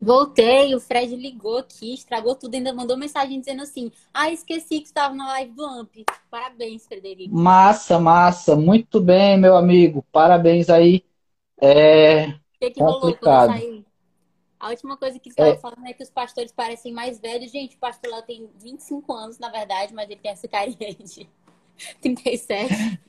Voltei, o Fred ligou aqui, estragou tudo, ainda mandou mensagem dizendo assim: Ah, esqueci que estava na live do AMP. Parabéns, Frederico. Massa, massa. Muito bem, meu amigo. Parabéns aí. É. O que, que complicado. rolou A última coisa que estava é... falando é que os pastores parecem mais velhos. Gente, o pastor lá tem 25 anos, na verdade, mas ele tem essa carinha de 37.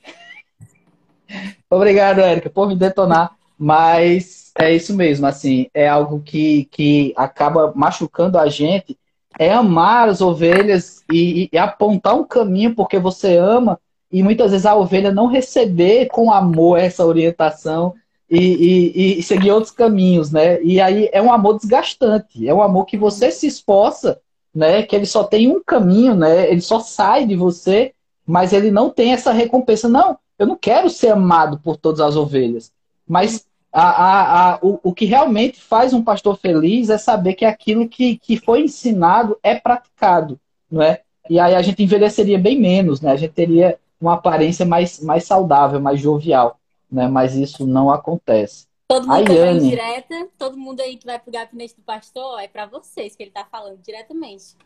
Obrigado, Érica, por me detonar. Mas é isso mesmo, assim, é algo que, que acaba machucando a gente. É amar as ovelhas e, e apontar um caminho porque você ama, e muitas vezes a ovelha não receber com amor essa orientação e, e, e, seguir outros caminhos, né? E aí é um amor desgastante, é um amor que você se esforça, né? Que ele só tem um caminho, né? Ele só sai de você, mas ele não tem essa recompensa. Não, eu não quero ser amado por todas as ovelhas. Mas a, a, a, o, o que realmente faz um pastor feliz é saber que aquilo que, que foi ensinado é praticado, não é? E aí a gente envelheceria bem menos, né? A gente teria uma aparência mais, mais saudável, mais jovial, né? Mas isso não acontece. Todo mundo que vai direta, todo mundo aí que vai pro gabinete do pastor, é para vocês que ele tá falando diretamente.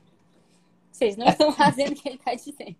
Vocês não estão fazendo o que ele tá dizendo.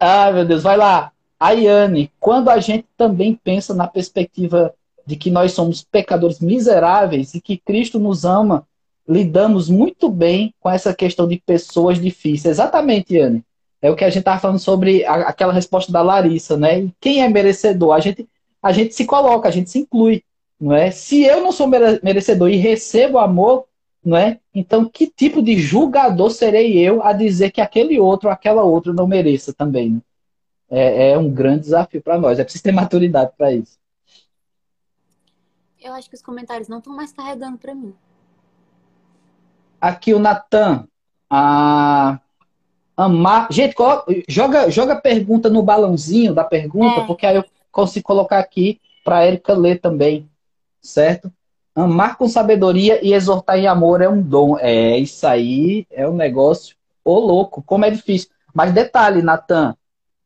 Ai, meu Deus, vai lá. Ayane, quando a gente também pensa na perspectiva de que nós somos pecadores miseráveis e que Cristo nos ama, lidamos muito bem com essa questão de pessoas difíceis. Exatamente, Yane. É o que a gente estava falando sobre a, aquela resposta da Larissa, né? E quem é merecedor? A gente, a gente se coloca, a gente se inclui, não é? Se eu não sou merecedor e recebo amor, não é? Então, que tipo de julgador serei eu a dizer que aquele outro ou aquela outra não mereça também? Né? é, é um grande desafio para nós. É preciso ter maturidade para isso. Eu acho que os comentários não estão mais carregando para mim. Aqui o Natan. A... Amar. Gente, joga, joga a pergunta no balãozinho da pergunta, é. porque aí eu consigo colocar aqui para a Erika ler também. Certo? Amar com sabedoria e exortar em amor é um dom. É, isso aí é um negócio. Ô, louco, como é difícil. Mas detalhe, Natan,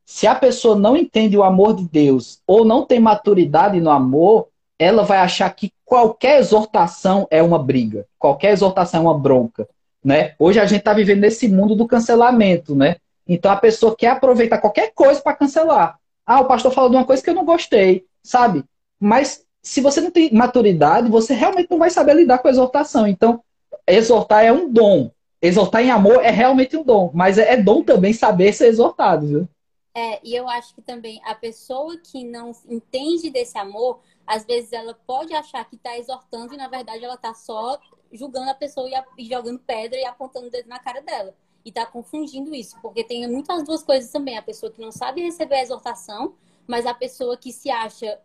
se a pessoa não entende o amor de Deus ou não tem maturidade no amor, ela vai achar que qualquer exortação é uma briga, qualquer exortação é uma bronca. Né? Hoje a gente está vivendo nesse mundo do cancelamento, né? Então a pessoa quer aproveitar qualquer coisa para cancelar. Ah, o pastor falou de uma coisa que eu não gostei, sabe? Mas se você não tem maturidade, você realmente não vai saber lidar com a exortação. Então, exortar é um dom. Exortar em amor é realmente um dom. Mas é, é dom também saber ser exortado, viu? É, e eu acho que também a pessoa que não entende desse amor, às vezes ela pode achar que está exortando e na verdade ela está só julgando a pessoa e, jogando pedra e apontando o dedo na cara dela. E está confundindo isso, porque tem muitas duas coisas também. A pessoa que não sabe receber a exortação, mas a pessoa que se acha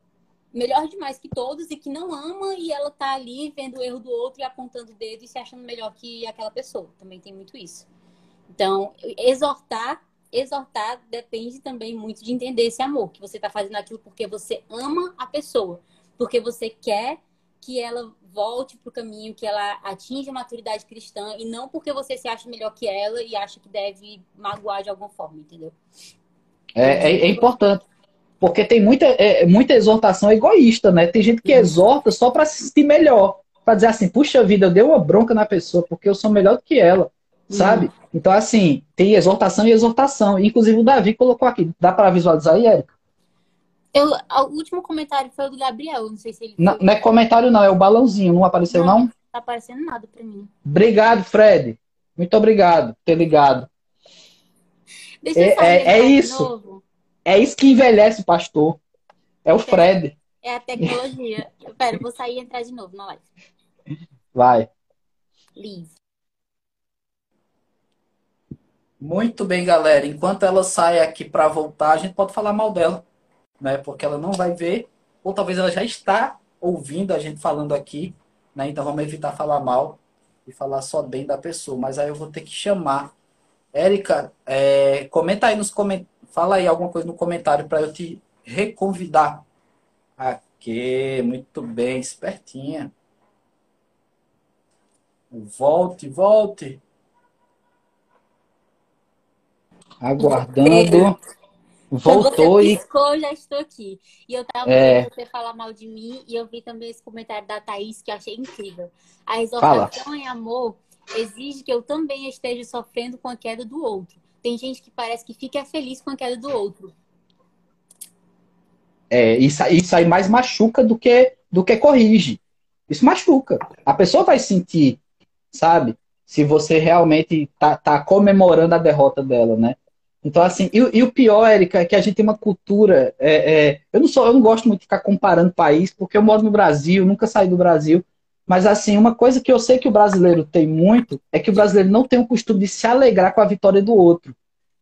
melhor demais que todos e que não ama e ela tá ali vendo o erro do outro e apontando o dedo e se achando melhor que aquela pessoa. Também tem muito isso. Então, exortar exortar depende também muito de entender esse amor, que você está fazendo aquilo porque você ama a pessoa, porque você quer que ela volte para o caminho, que ela atinja a maturidade cristã e não porque você se acha melhor que ela e acha que deve magoar de alguma forma, entendeu? É, é, é importante. Porque tem muita, é, muita exortação egoísta, né? Tem gente que uhum. exorta só para se sentir melhor. Para dizer assim, puxa vida, eu dei uma bronca na pessoa porque eu sou melhor do que ela sabe? Então, assim, tem exortação e exortação. Inclusive, o Davi colocou aqui. Dá para visualizar aí, Érica? Eu, o último comentário foi o do Gabriel, não sei se ele. Não, não é comentário, não, é o balãozinho, não apareceu, não? Não tá aparecendo nada pra mim. Obrigado, Fred. Muito obrigado por ter ligado. Deixa eu é, é, é isso. É isso que envelhece, pastor. É o Fred. É a tecnologia. Pera, vou sair e entrar de novo na live. Vai. Live. Muito bem, galera. Enquanto ela sai aqui para voltar, a gente pode falar mal dela né? Porque ela não vai ver, ou talvez ela já está ouvindo a gente falando aqui, né? Então vamos evitar falar mal e falar só bem da pessoa. Mas aí eu vou ter que chamar. Érica, é, comenta aí nos comentários, fala aí alguma coisa no comentário para eu te reconvidar. Aqui, muito bem, espertinha. Volte, volte. Aguardando. Voltou e. Piscou, já estou aqui. E eu tava é... você falar mal de mim e eu vi também esse comentário da Thaís que eu achei incrível. A exortação Fala. em amor exige que eu também esteja sofrendo com a queda do outro. Tem gente que parece que fica feliz com a queda do outro. É, isso, isso aí mais machuca do que, do que corrige. Isso machuca. A pessoa vai sentir, sabe? Se você realmente tá, tá comemorando a derrota dela, né? Então, assim, e, e, o pior, Érica, é que a gente tem uma cultura. É, é, eu, não sou, eu não gosto muito de ficar comparando país, porque eu moro no Brasil, nunca saí do Brasil. Mas, assim, uma coisa que eu sei que o brasileiro tem muito é que o brasileiro não tem o costume de se alegrar com a vitória do outro.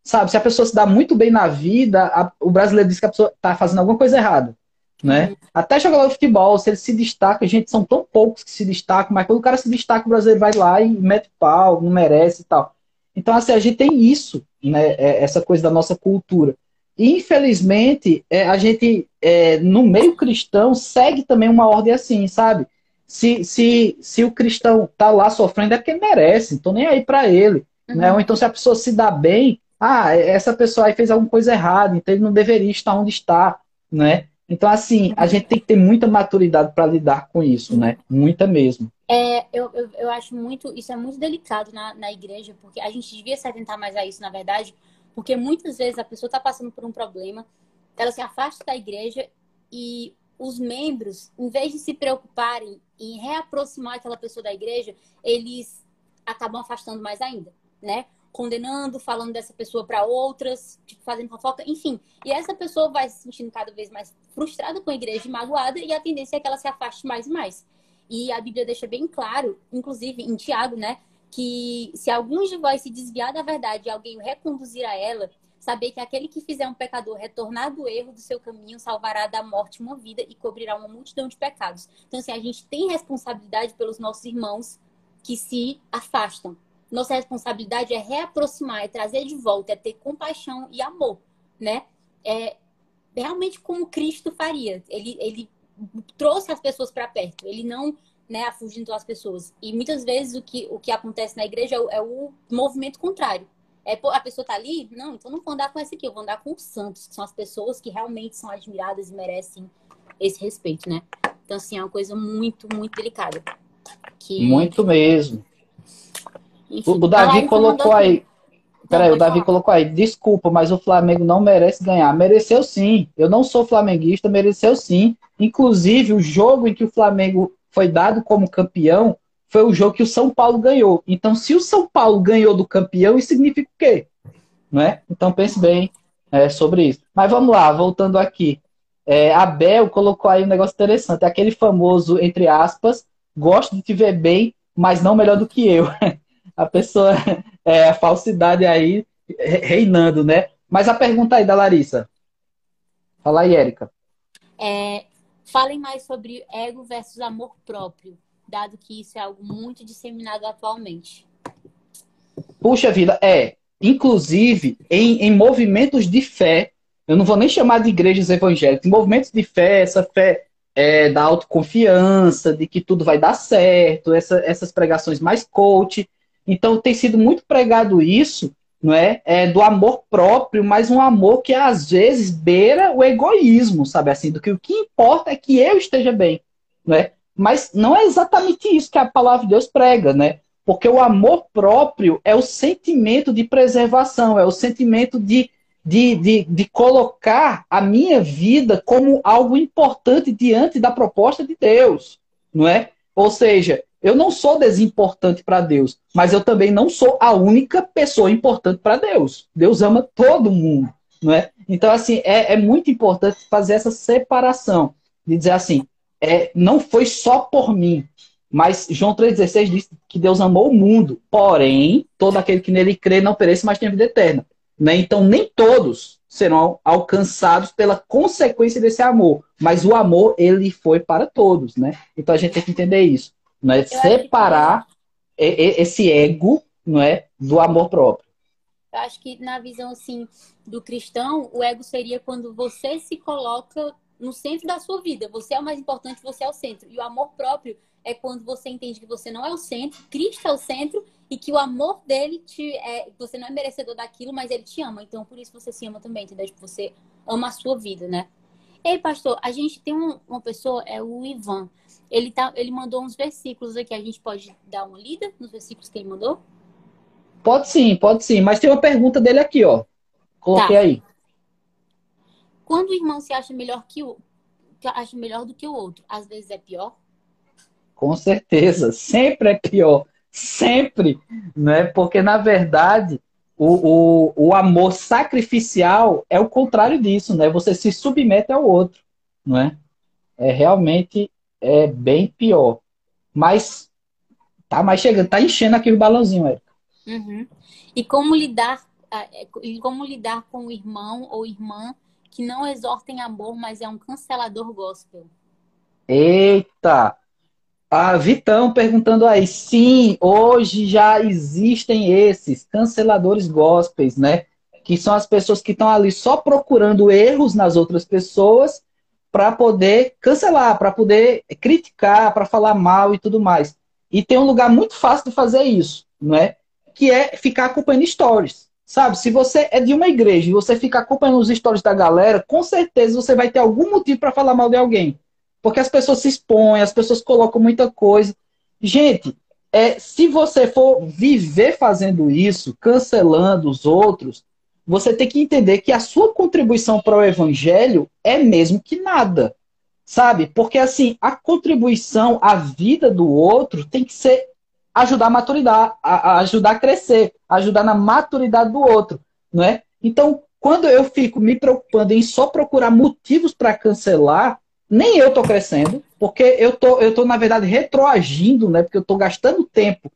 Sabe? Se a pessoa se dá muito bem na vida, a, o brasileiro diz que a pessoa está fazendo alguma coisa errada. Né? Até jogador de futebol, se ele se destaca, gente, são tão poucos que se destacam, mas quando o cara se destaca, o brasileiro vai lá e mete pau, não merece e tal. Então, assim, a gente tem isso, né? É, essa coisa da nossa cultura. E, infelizmente, é, a gente, é, no meio cristão, segue também uma ordem assim, sabe? Se, se, se o cristão tá lá sofrendo, é porque merece, então nem aí para ele. Uhum. Né? Ou então, se a pessoa se dá bem, ah, essa pessoa aí fez alguma coisa errada, então ele não deveria estar onde está, né? Então, assim, a gente tem que ter muita maturidade para lidar com isso, né? Muita mesmo. É, eu, eu, eu, acho muito, isso é muito delicado na, na igreja, porque a gente devia se atentar mais a isso, na verdade, porque muitas vezes a pessoa está passando por um problema, ela se afasta da igreja e os membros, em vez de se preocuparem em reaproximar aquela pessoa da igreja, eles acabam afastando mais ainda, né? Condenando, falando dessa pessoa para outras, tipo, fazendo fofoca, enfim. E essa pessoa vai se sentindo cada vez mais frustrada com a igreja e magoada, e a tendência é que ela se afaste mais e mais. E a Bíblia deixa bem claro, inclusive em Tiago, né? Que se algum de vós se desviar da verdade e alguém o reconduzir a ela, saber que aquele que fizer um pecador retornar do erro do seu caminho salvará da morte uma vida e cobrirá uma multidão de pecados. Então, assim, a gente tem responsabilidade pelos nossos irmãos que se afastam. Nossa responsabilidade é reaproximar, é trazer de volta, é ter compaixão e amor, né? É realmente como Cristo faria. Ele, ele trouxe as pessoas para perto. Ele não né, afugentou as pessoas. E muitas vezes o que, o que acontece na igreja é o, é o movimento contrário. É, a pessoa tá ali? Não, então não vou andar com esse aqui, eu vou andar com os santos, que são as pessoas que realmente são admiradas e merecem esse respeito, né? Então, assim, é uma coisa muito, muito delicada. Que... Muito mesmo. Enfim, o Davi colocou aí. Peraí, o Davi falar. colocou aí, desculpa, mas o Flamengo não merece ganhar. Mereceu sim. Eu não sou flamenguista, mereceu sim. Inclusive, o jogo em que o Flamengo foi dado como campeão foi o jogo que o São Paulo ganhou. Então, se o São Paulo ganhou do campeão, isso significa o quê? Não é? Então, pense bem é, sobre isso. Mas vamos lá, voltando aqui. É, Abel colocou aí um negócio interessante. Aquele famoso, entre aspas, gosto de te ver bem, mas não melhor do que eu. a pessoa, é, a falsidade aí reinando, né? Mas a pergunta aí da Larissa. Fala aí, Érica. É, falem mais sobre ego versus amor próprio, dado que isso é algo muito disseminado atualmente. Puxa vida, é. Inclusive, em, em movimentos de fé, eu não vou nem chamar de igrejas evangélicas, em movimentos de fé, essa fé é, da autoconfiança, de que tudo vai dar certo, essa, essas pregações mais coach, então tem sido muito pregado isso, não é? é? Do amor próprio, mas um amor que às vezes beira o egoísmo, sabe assim, do que o que importa é que eu esteja bem, não é? Mas não é exatamente isso que a palavra de Deus prega, né? Porque o amor próprio é o sentimento de preservação, é o sentimento de de, de, de colocar a minha vida como algo importante diante da proposta de Deus, não é? Ou seja, eu não sou desimportante para Deus, mas eu também não sou a única pessoa importante para Deus. Deus ama todo mundo, não é? Então, assim, é, é muito importante fazer essa separação, de dizer assim, é, não foi só por mim, mas João 3,16 diz que Deus amou o mundo, porém, todo aquele que nele crê não pereça, mas tem vida eterna. Né? Então, nem todos serão alcançados pela consequência desse amor, mas o amor, ele foi para todos. Né? Então, a gente tem que entender isso. Né? Separar que... esse ego não é, do amor próprio. Eu acho que na visão assim do cristão, o ego seria quando você se coloca no centro da sua vida. Você é o mais importante, você é o centro. E o amor próprio é quando você entende que você não é o centro, Cristo é o centro e que o amor dele te é, você não é merecedor daquilo, mas ele te ama. Então por isso você se ama também, entendeu? Tipo, você ama a sua vida, né? Ei, pastor, a gente tem um, uma pessoa, é o Ivan. Ele tá, ele mandou uns versículos aqui, a gente pode dar uma lida nos versículos que ele mandou? Pode sim, pode sim, mas tem uma pergunta dele aqui, ó. Coloquei tá. aí. Quando o irmão se acha melhor que o acha melhor do que o outro, às vezes é pior? Com certeza, sempre é pior, sempre, né? Porque na verdade o, o, o amor sacrificial é o contrário disso, né? Você se submete ao outro, não é? É realmente é bem pior. Mas tá mais chegando, tá enchendo aqui o balãozinho, Érica. Uhum. E como lidar, é, como lidar com o irmão ou irmã que não exorta em amor, mas é um cancelador gospel? Eita! A Vitão perguntando aí, sim, hoje já existem esses canceladores gospels, né? Que são as pessoas que estão ali só procurando erros nas outras pessoas para poder cancelar, para poder criticar, para falar mal e tudo mais. E tem um lugar muito fácil de fazer isso, não é? Que é ficar acompanhando stories. Sabe, se você é de uma igreja e você fica acompanhando os stories da galera, com certeza você vai ter algum motivo para falar mal de alguém. Porque as pessoas se expõem, as pessoas colocam muita coisa. Gente, é, se você for viver fazendo isso, cancelando os outros, você tem que entender que a sua contribuição para o evangelho é mesmo que nada. Sabe? Porque assim, a contribuição à vida do outro tem que ser ajudar a maturidade, a, a ajudar a crescer, ajudar na maturidade do outro, não é? Então, quando eu fico me preocupando em só procurar motivos para cancelar, nem eu tô crescendo, porque eu tô, eu tô na verdade retroagindo, né? Porque eu tô gastando tempo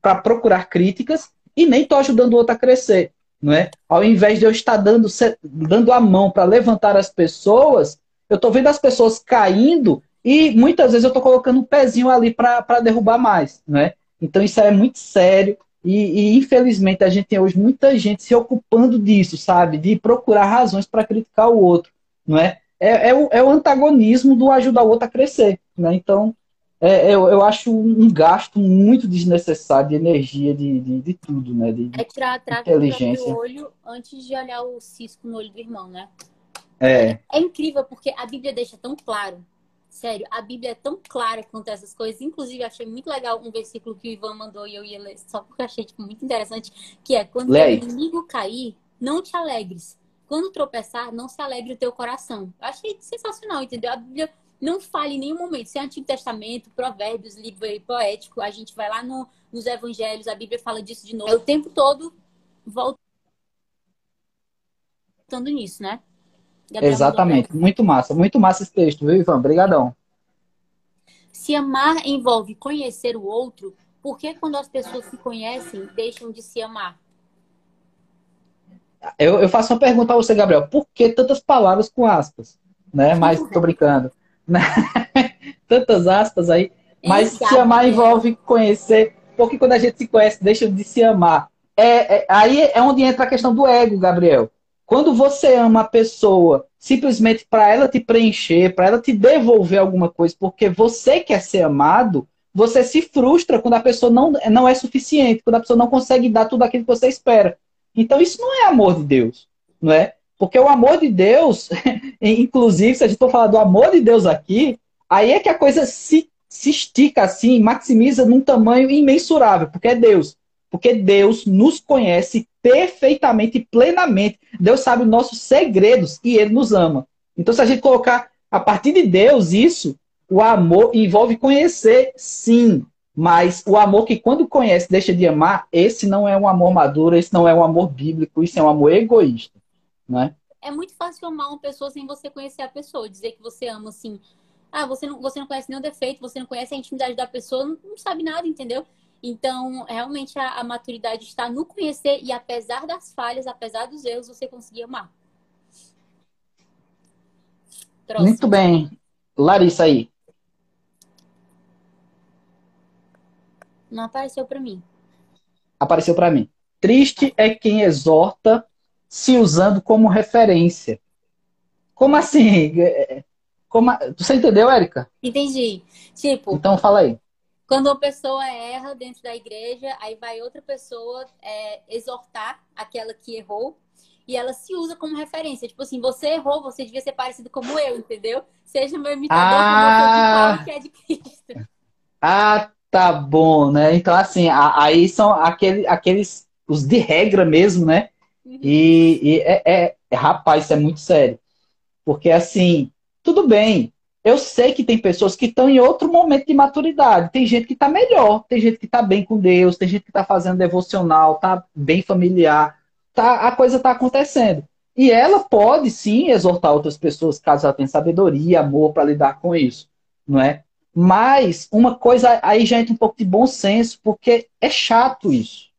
para procurar críticas e nem tô ajudando o outro a crescer, não é? Ao invés de eu estar dando, dando a mão para levantar as pessoas, eu tô vendo as pessoas caindo e muitas vezes eu tô colocando um pezinho ali para derrubar mais, né? Então isso é muito sério e, e, infelizmente a gente tem hoje muita gente se ocupando disso, sabe? De procurar razões para criticar o outro, não é? é, é, o, é o antagonismo do ajudar o outro a crescer. Né? Então, é, eu, eu acho um gasto muito desnecessário de energia, de, de, de tudo, né? De, é tirar a trave do olho antes de olhar o cisco no olho do irmão, né? É. É incrível porque a Bíblia deixa tão claro. Sério, a Bíblia é tão clara quanto essas coisas. Inclusive, achei muito legal um versículo que o Ivan mandou e eu ia ler, só porque eu achei tipo, muito interessante, que é quando o inimigo cair, não te alegres, quando tropeçar, não se alegre o teu coração. Eu achei sensacional, entendeu? A Bíblia não fala em nenhum momento. Se é Antigo Testamento, Provérbios, livro poético, a gente vai lá no, nos Evangelhos, a Bíblia fala disso de novo. É o tempo todo voltando nisso, né? Gabriel Exatamente. Muito massa. Muito massa esse texto, viu, Ivan? Obrigadão. Se amar envolve conhecer o outro, por que quando as pessoas se conhecem, deixam de se amar? Eu, eu faço uma pergunta a você, Gabriel. Por que tantas palavras com aspas? Né? Mas tô brincando. Né? tantas aspas aí. Mas Exato. se amar envolve conhecer. Porque quando a gente se conhece, deixa de se amar. É, é, aí é onde entra a questão do ego, Gabriel. Quando você ama a pessoa simplesmente para ela te preencher, para ela te devolver alguma coisa, porque você quer ser amado, você se frustra quando a pessoa não, não é suficiente, quando a pessoa não consegue dar tudo aquilo que você espera. Então isso não é amor de Deus, não é? Porque o amor de Deus, inclusive, se a gente for falar do amor de Deus aqui, aí é que a coisa se, se estica assim, maximiza num tamanho imensurável, porque é Deus. Porque Deus nos conhece perfeitamente plenamente. Deus sabe os nossos segredos e Ele nos ama. Então, se a gente colocar a partir de Deus isso, o amor envolve conhecer, sim. Mas o amor que quando conhece deixa de amar, esse não é um amor maduro, esse não é um amor bíblico, isso é um amor egoísta, né? É muito fácil amar uma pessoa sem você conhecer a pessoa, dizer que você ama assim. Ah, você não, você não conhece nenhum defeito, você não conhece a intimidade da pessoa, não, não sabe nada, entendeu? Então, realmente a, a, maturidade está no conhecer e apesar das falhas, apesar dos erros, você conseguir amar. Próximo. Muito bem. Larissa aí. Não apareceu para mim. Apareceu para mim. Triste é quem exorta se usando como referência. Como assim? Como... Você entendeu, Érica? Entendi. Tipo. Então fala aí. Quando uma pessoa erra dentro da igreja, aí vai outra pessoa é, exortar aquela que errou e ela se usa como referência. Tipo assim, você errou, você devia ser parecido como eu, entendeu? Seja meu imitador ah, como eu de Paulo, que é de Cristo. Ah, Tá bom, né? Então, assim, aí são aquele, aqueles, os de regra mesmo, né? E, e é, é, rapaz, isso é muito sério. Porque, assim, tudo bem. Eu sei que tem pessoas que estão em outro momento de maturidade. Tem gente que está melhor, tem gente que está bem com Deus, tem gente que está fazendo devocional, está bem familiar, tá, a coisa está acontecendo. E ela pode sim exortar outras pessoas caso ela tenha sabedoria, amor para lidar com isso, não é? Mas uma coisa aí já entra um pouco de bom senso, porque é chato isso.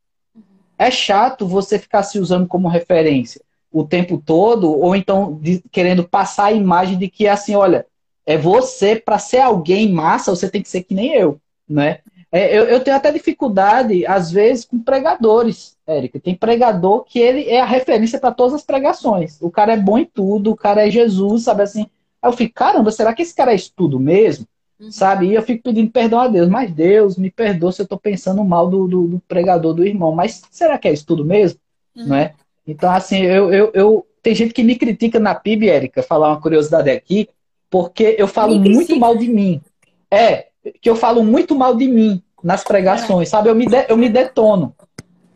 É chato você ficar se usando como referência o tempo todo, ou então de, querendo passar a imagem de que assim, olha, é você, para ser alguém massa, você tem que ser que nem eu, né? É, eu, eu, tenho até dificuldade, às vezes, com pregadores, Érica. Tem pregador que ele é a referência para todas as pregações. O cara é bom em tudo, o cara é Jesus, sabe assim? Aí eu fico, caramba, será que esse cara é isso tudo mesmo? Uhum. Sabe? E eu fico pedindo perdão a Deus. Mas Deus, me perdoa se eu estou pensando mal do, do, do, pregador do irmão. Mas será que é isso tudo mesmo? Uhum. Não é? Então, assim, eu, eu, eu, Tem gente que me critica na PIB, Érica, falar uma curiosidade aqui, porque eu falo muito mal de mim. É, que eu falo muito mal de mim nas pregações, sabe? Eu me, de, eu me detono.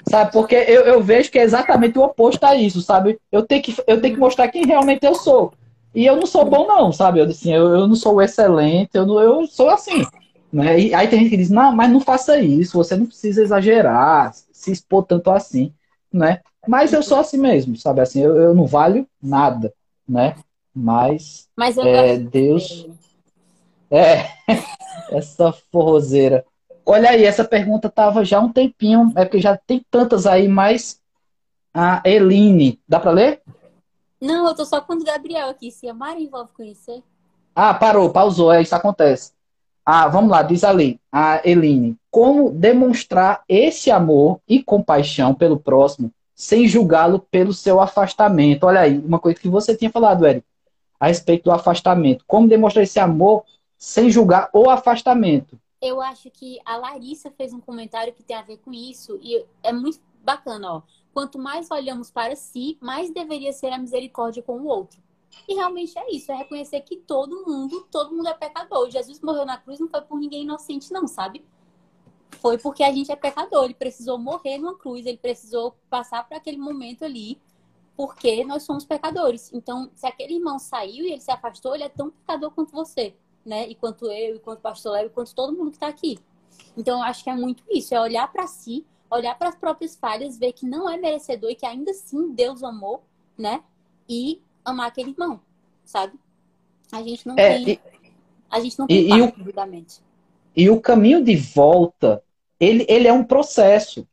Sabe? Porque eu, eu vejo que é exatamente o oposto a isso, sabe? Eu tenho que, eu tenho que mostrar quem realmente eu sou. E eu não sou bom, não, sabe? Eu, assim, eu, eu não sou excelente, eu, não, eu sou assim. Né? E aí tem gente que diz, não, mas não faça isso, você não precisa exagerar, se expor tanto assim, né? Mas eu sou assim mesmo, sabe? Assim, eu, eu não valho nada, né? Mas, mas é, Deus... É, essa forrozeira. Olha aí, essa pergunta tava já um tempinho, é porque já tem tantas aí, mas a Eline, dá para ler? Não, eu tô só com o Gabriel aqui. Se a Mari envolve conhecer. Ah, parou, pausou, é, isso acontece. Ah, vamos lá, diz ali, a Eline. Como demonstrar esse amor e compaixão pelo próximo sem julgá-lo pelo seu afastamento? Olha aí, uma coisa que você tinha falado, Eric, a respeito do afastamento. Como demonstrar esse amor sem julgar o afastamento? Eu acho que a Larissa fez um comentário que tem a ver com isso e é muito bacana, ó quanto mais olhamos para si, mais deveria ser a misericórdia com o outro. E realmente é isso, é reconhecer que todo mundo, todo mundo é pecador. Jesus morreu na cruz não foi por ninguém inocente, não, sabe? Foi porque a gente é pecador. Ele precisou morrer numa cruz, ele precisou passar por aquele momento ali, porque nós somos pecadores. Então, se aquele irmão saiu e ele se afastou, ele é tão pecador quanto você, né? E quanto eu, e quanto o pastor Léo, e quanto todo mundo que está aqui. Então, eu acho que é muito isso, é olhar para si olhar para as próprias falhas, ver que não é merecedor e que ainda assim Deus amou, né? E amar aquele irmão, sabe? A gente não é, tem. E, a gente não tem e, e o, e o caminho de volta, ele, ele é um processo.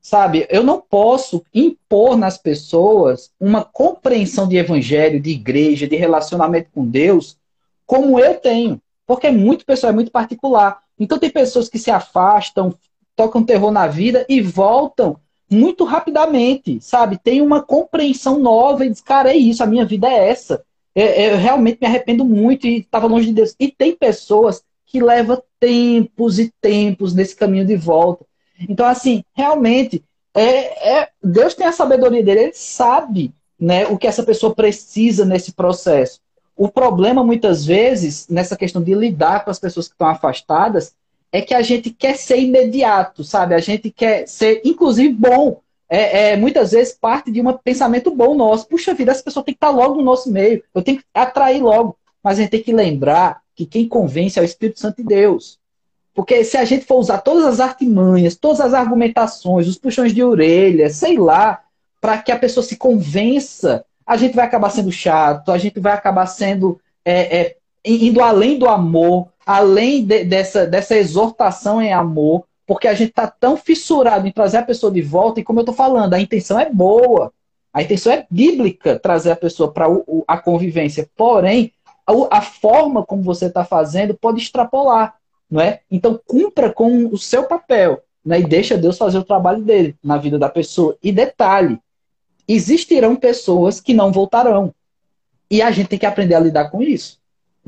Sabe, eu não posso impor nas pessoas uma compreensão de evangelho, de igreja, de relacionamento com Deus, como eu tenho. Porque é muito pessoal, é muito particular. Então tem pessoas que se afastam, tocam terror na vida e voltam muito rapidamente, sabe? Tem uma compreensão nova e diz, cara, é isso, a minha vida é essa. Eu, é, é, eu realmente me arrependo muito e estava longe de Deus. E tem pessoas que levam tempos e tempos nesse caminho de volta. Então, assim, realmente, é, é, Deus tem a sabedoria dele, ele sabe né, o que essa pessoa precisa nesse processo. O problema, muitas vezes, nessa questão de lidar com as pessoas que estão afastadas, é que a gente quer ser imediato, sabe? A gente quer ser, inclusive, bom. é, é, muitas vezes parte de um pensamento bom nosso. Puxa vida, essa pessoa tem que estar logo no nosso meio. Eu tenho que atrair logo. Mas a gente tem que lembrar que quem convence é o Espírito Santo de Deus. Porque se a gente for usar todas as artimanhas, todas as argumentações, os puxões de orelha, sei lá, para que a pessoa se convença, a gente vai acabar sendo chato, a gente vai acabar sendo é, é, indo além do amor, além de, dessa, dessa exortação em amor, porque a gente está tão fissurado em trazer a pessoa de volta, e como eu estou falando, a intenção é boa, a intenção é bíblica trazer a pessoa para a convivência, porém, a, a forma como você está fazendo pode extrapolar, não é? Então, cumpra com o seu papel, né? e deixa Deus fazer o trabalho dele na vida da pessoa. E detalhe, existirão pessoas que não voltarão, e a gente tem que aprender a lidar com isso.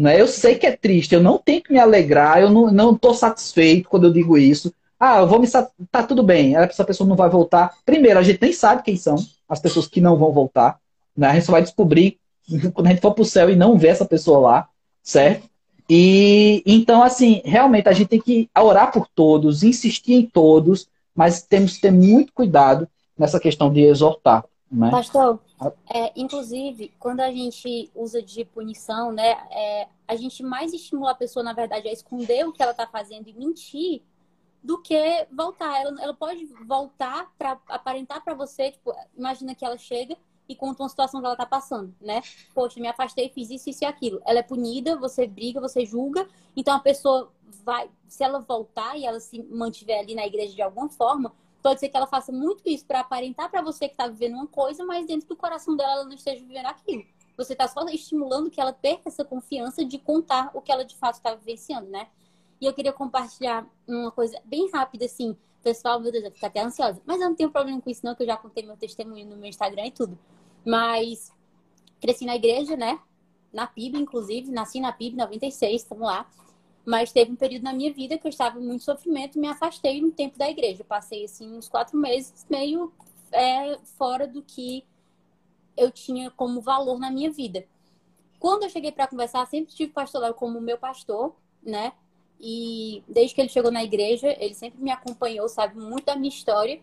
Né? Eu sei que é triste, eu não tenho que me alegrar, eu não estou satisfeito quando eu digo isso, ah, eu vou me. Tá tudo bem, essa pessoa não vai voltar. Primeiro, a gente nem sabe quem são as pessoas que não vão voltar. Né? A gente só vai descobrir quando a gente for pro céu e não ver essa pessoa lá, certo? E então, assim, realmente a gente tem que orar por todos, insistir em todos, mas temos que ter muito cuidado nessa questão de exortar. Né? Pastor, é, inclusive, quando a gente usa de punição, né, é, a gente mais estimula a pessoa, na verdade, a esconder o que ela está fazendo e mentir do que voltar. Ela, ela pode voltar para aparentar para você, tipo, imagina que ela chega e conta uma situação que ela tá passando, né? Poxa, me afastei, fiz isso, isso e aquilo. Ela é punida, você briga, você julga. Então a pessoa vai, se ela voltar e ela se mantiver ali na igreja de alguma forma, pode ser que ela faça muito isso para aparentar para você que tá vivendo uma coisa, mas dentro do coração dela ela não esteja vivendo aquilo. Você tá só estimulando que ela perca essa confiança de contar o que ela de fato está vivenciando, né? E eu queria compartilhar uma coisa bem rápida, assim. Pessoal, meu Deus, eu fico até ansiosa. Mas eu não tenho problema com isso, não, que eu já contei meu testemunho no meu Instagram e tudo. Mas cresci na igreja, né? Na PIB, inclusive. Nasci na PIB, 96, estamos lá. Mas teve um período na minha vida que eu estava muito sofrimento me afastei um tempo da igreja. Passei, assim, uns quatro meses meio é, fora do que eu tinha como valor na minha vida. Quando eu cheguei para conversar, sempre tive pastor Léo como meu pastor, né? E desde que ele chegou na igreja, ele sempre me acompanhou, sabe muito da minha história.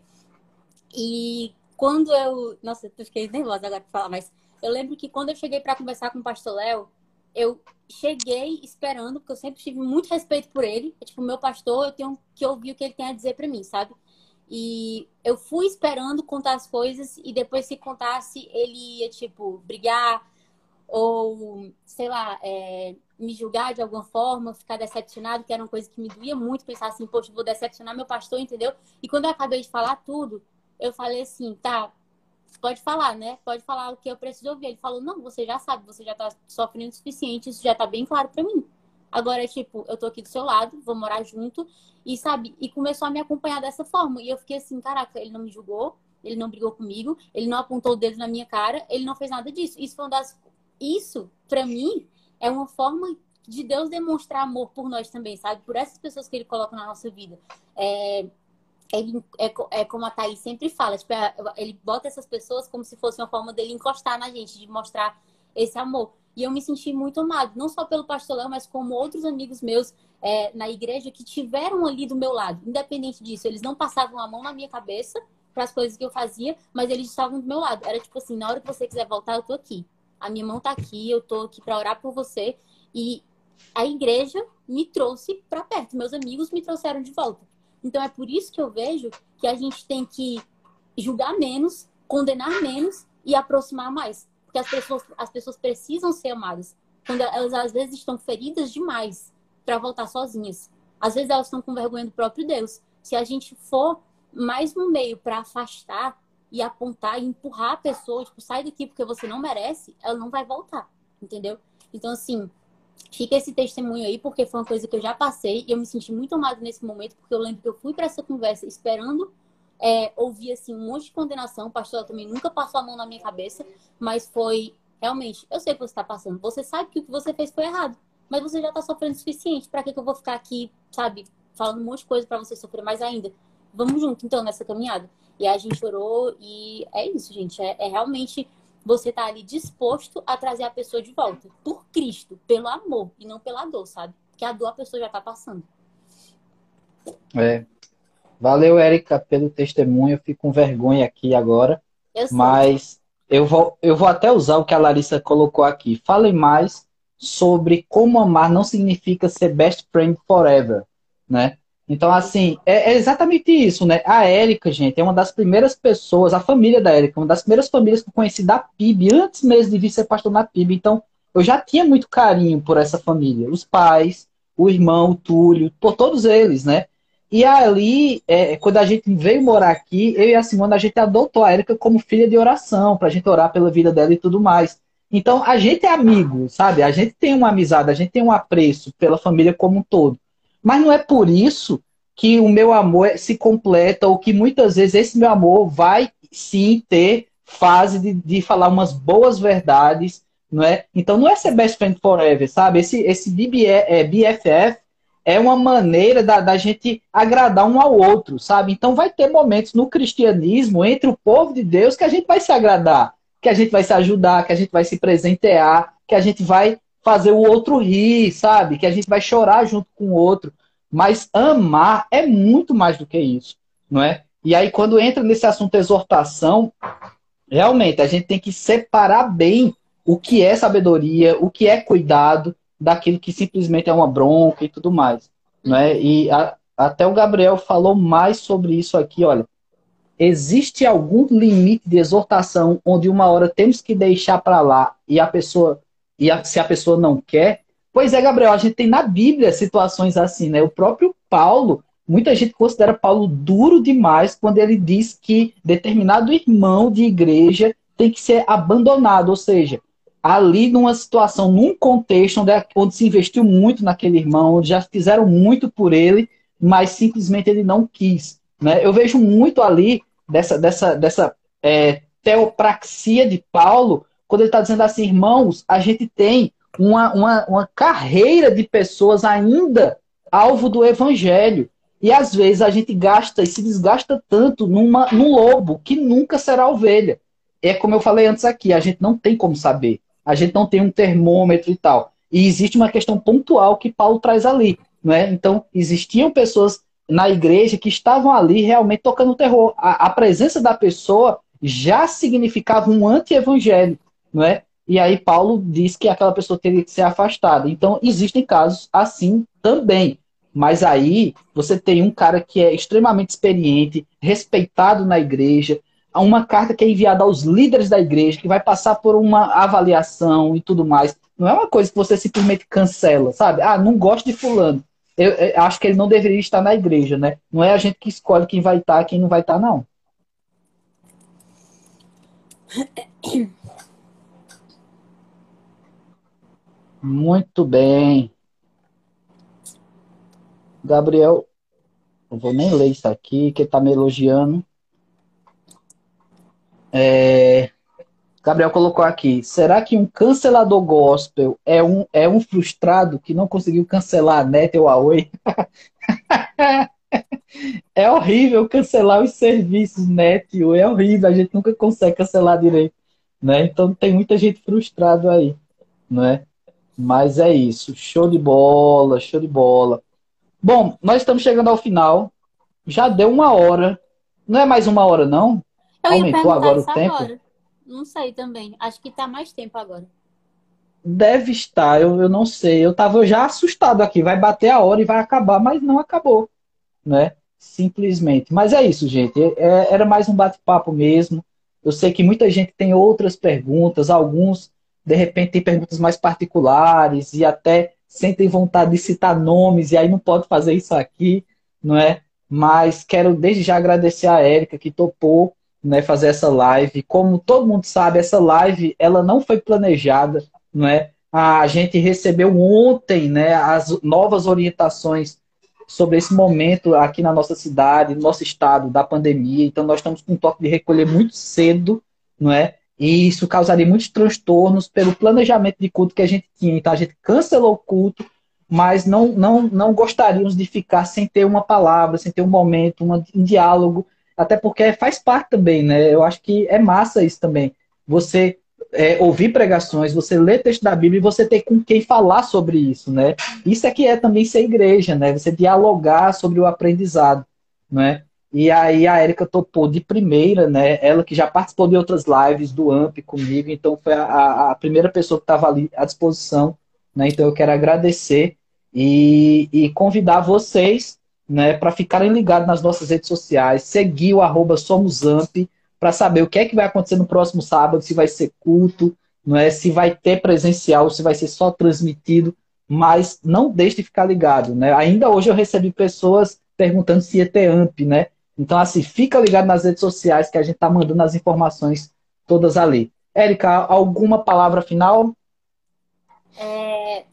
E quando eu. Nossa, eu fiquei nervosa agora pra falar, mas eu lembro que quando eu cheguei para conversar com o pastor Léo, eu cheguei esperando, porque eu sempre tive muito respeito por ele. É, tipo, meu pastor, eu tenho que ouvir o que ele tem a dizer para mim, sabe? E eu fui esperando contar as coisas e depois se contasse, ele ia, tipo, brigar ou, sei lá, é, me julgar de alguma forma, ficar decepcionado, que era uma coisa que me doía muito, pensar assim, poxa, vou decepcionar meu pastor, entendeu? E quando eu acabei de falar tudo, eu falei assim, tá, pode falar, né? Pode falar o que eu preciso ouvir. Ele falou, não, você já sabe, você já tá sofrendo o suficiente, isso já tá bem claro para mim. Agora, tipo, eu tô aqui do seu lado, vou morar junto, e sabe, e começou a me acompanhar dessa forma. E eu fiquei assim, caraca, ele não me julgou, ele não brigou comigo, ele não apontou o dedo na minha cara, ele não fez nada disso. Isso foi uma das. Isso, para mim, é uma forma de Deus demonstrar amor por nós também, sabe? Por essas pessoas que Ele coloca na nossa vida. É, é, é como a Thaís sempre fala, tipo, é, ele bota essas pessoas como se fosse uma forma dele encostar na gente, de mostrar esse amor. E eu me senti muito amado, não só pelo pastor Léo, mas como outros amigos meus é, na igreja que tiveram ali do meu lado. Independente disso, eles não passavam a mão na minha cabeça para as coisas que eu fazia, mas eles estavam do meu lado. Era tipo assim, na hora que você quiser voltar, eu tô aqui a minha mão tá aqui, eu tô aqui para orar por você. E a igreja me trouxe para perto, meus amigos me trouxeram de volta. Então é por isso que eu vejo que a gente tem que julgar menos, condenar menos e aproximar mais. Porque as pessoas, as pessoas precisam ser amadas. Quando elas às vezes estão feridas demais para voltar sozinhas. Às vezes elas estão com vergonha do próprio Deus. Se a gente for mais um meio para afastar e apontar e empurrar a pessoa, tipo, sai daqui porque você não merece, ela não vai voltar, entendeu? Então, assim, fica esse testemunho aí, porque foi uma coisa que eu já passei e eu me senti muito amada nesse momento, porque eu lembro que eu fui para essa conversa esperando é, ouvir, assim, um monte de condenação. O pastor também nunca passou a mão na minha cabeça, mas foi realmente, eu sei o que você está passando, você sabe que o que você fez foi errado, mas você já está sofrendo o suficiente, para que, que eu vou ficar aqui, sabe, falando um monte de coisa para você sofrer mais ainda? Vamos junto, então, nessa caminhada. E a gente orou e é isso, gente. É, é realmente você tá ali disposto a trazer a pessoa de volta. Por Cristo, pelo amor e não pela dor, sabe? Porque a dor a pessoa já tá passando. É. Valeu, Érica, pelo testemunho. Eu fico com vergonha aqui agora. Eu. Mas eu vou, eu vou até usar o que a Larissa colocou aqui. Falem mais sobre como amar não significa ser best friend forever, né? Então, assim, é, é exatamente isso, né? A Érica, gente, é uma das primeiras pessoas, a família da Érica, uma das primeiras famílias que eu conheci da PIB, antes mesmo de vir ser pastor na PIB. Então, eu já tinha muito carinho por essa família. Os pais, o irmão, o Túlio, por todos eles, né? E ali, é, quando a gente veio morar aqui, eu e a Simona, a gente adotou a Érica como filha de oração, para a gente orar pela vida dela e tudo mais. Então, a gente é amigo, sabe? A gente tem uma amizade, a gente tem um apreço pela família como um todo. Mas não é por isso que o meu amor se completa, ou que muitas vezes esse meu amor vai sim ter fase de, de falar umas boas verdades, não é? Então, não é ser best friend forever, sabe? Esse, esse BBE, é, BFF é uma maneira da, da gente agradar um ao outro, sabe? Então vai ter momentos no cristianismo, entre o povo de Deus, que a gente vai se agradar, que a gente vai se ajudar, que a gente vai se presentear, que a gente vai fazer o outro rir, sabe? Que a gente vai chorar junto com o outro. Mas amar é muito mais do que isso, não é? E aí, quando entra nesse assunto exortação, realmente a gente tem que separar bem o que é sabedoria, o que é cuidado, daquilo que simplesmente é uma bronca e tudo mais. Né? E a, até o Gabriel falou mais sobre isso aqui, olha. Existe algum limite de exortação onde uma hora temos que deixar para lá e a pessoa e a, se a pessoa não quer? Pois é, Gabriel, a gente tem na Bíblia situações assim, né? O próprio Paulo, muita gente considera Paulo duro demais quando ele diz que determinado irmão de igreja tem que ser abandonado, ou seja, ali numa situação, num contexto onde, onde se investiu muito naquele irmão, onde já fizeram muito por ele, mas simplesmente ele não quis. Né? Eu vejo muito ali dessa, dessa, dessa é, teopraxia de Paulo, quando ele está dizendo assim, irmãos, a gente tem uma, uma, uma carreira de pessoas ainda alvo do evangelho. E às vezes a gente gasta e se desgasta tanto numa, num lobo que nunca será ovelha. É como eu falei antes aqui, a gente não tem como saber a gente não tem um termômetro e tal. E existe uma questão pontual que Paulo traz ali. Não é? Então, existiam pessoas na igreja que estavam ali realmente tocando terror. A, a presença da pessoa já significava um anti-evangelho. Não é? E aí Paulo diz que aquela pessoa teria que ser afastada. Então, existem casos assim também. Mas aí você tem um cara que é extremamente experiente, respeitado na igreja, uma carta que é enviada aos líderes da igreja, que vai passar por uma avaliação e tudo mais. Não é uma coisa que você simplesmente cancela, sabe? Ah, não gosto de fulano. Eu, eu acho que ele não deveria estar na igreja, né? Não é a gente que escolhe quem vai estar quem não vai estar, não. Muito bem. Gabriel, não vou nem ler isso aqui, que está me elogiando. É... Gabriel colocou aqui: será que um cancelador gospel é um, é um frustrado que não conseguiu cancelar a NET ou a Oi? é horrível cancelar os serviços NET ou é horrível, a gente nunca consegue cancelar direito. Né? Então tem muita gente frustrada aí. Né? Mas é isso. Show de bola, show de bola. Bom, nós estamos chegando ao final. Já deu uma hora. Não é mais uma hora, não? Eu Aumentou agora o tempo? Agora. Não sei também. Acho que tá mais tempo agora. Deve estar, eu, eu não sei. Eu tava já assustado aqui. Vai bater a hora e vai acabar, mas não acabou. Né? Simplesmente. Mas é isso, gente. É, era mais um bate-papo mesmo. Eu sei que muita gente tem outras perguntas, alguns, de repente, têm perguntas mais particulares e até sentem vontade de citar nomes, e aí não pode fazer isso aqui, não é? Mas quero desde já agradecer a Érica que topou né, fazer essa live. Como todo mundo sabe, essa live ela não foi planejada, não é? A gente recebeu ontem, né, as novas orientações sobre esse momento aqui na nossa cidade, no nosso estado da pandemia. Então nós estamos com um toque de recolher muito cedo, não é? E isso causaria muitos transtornos pelo planejamento de culto que a gente tinha. Então a gente cancelou o culto, mas não não não gostaríamos de ficar sem ter uma palavra, sem ter um momento, um diálogo até porque faz parte também, né? Eu acho que é massa isso também. Você é, ouvir pregações, você ler texto da Bíblia e você ter com quem falar sobre isso, né? Isso é que é também ser igreja, né? Você dialogar sobre o aprendizado, né? E aí a Érica topou de primeira, né? Ela que já participou de outras lives do AMP comigo, então foi a, a primeira pessoa que estava ali à disposição, né? Então eu quero agradecer e, e convidar vocês, né, para ficarem ligados nas nossas redes sociais, seguir o arroba SomosAmp para saber o que é que vai acontecer no próximo sábado, se vai ser culto, não é? Se vai ter presencial, se vai ser só transmitido, mas não deixe de ficar ligado, né? Ainda hoje eu recebi pessoas perguntando se ia ter AMP, né? Então, assim, fica ligado nas redes sociais que a gente tá mandando as informações todas ali. Érica, alguma palavra final? É,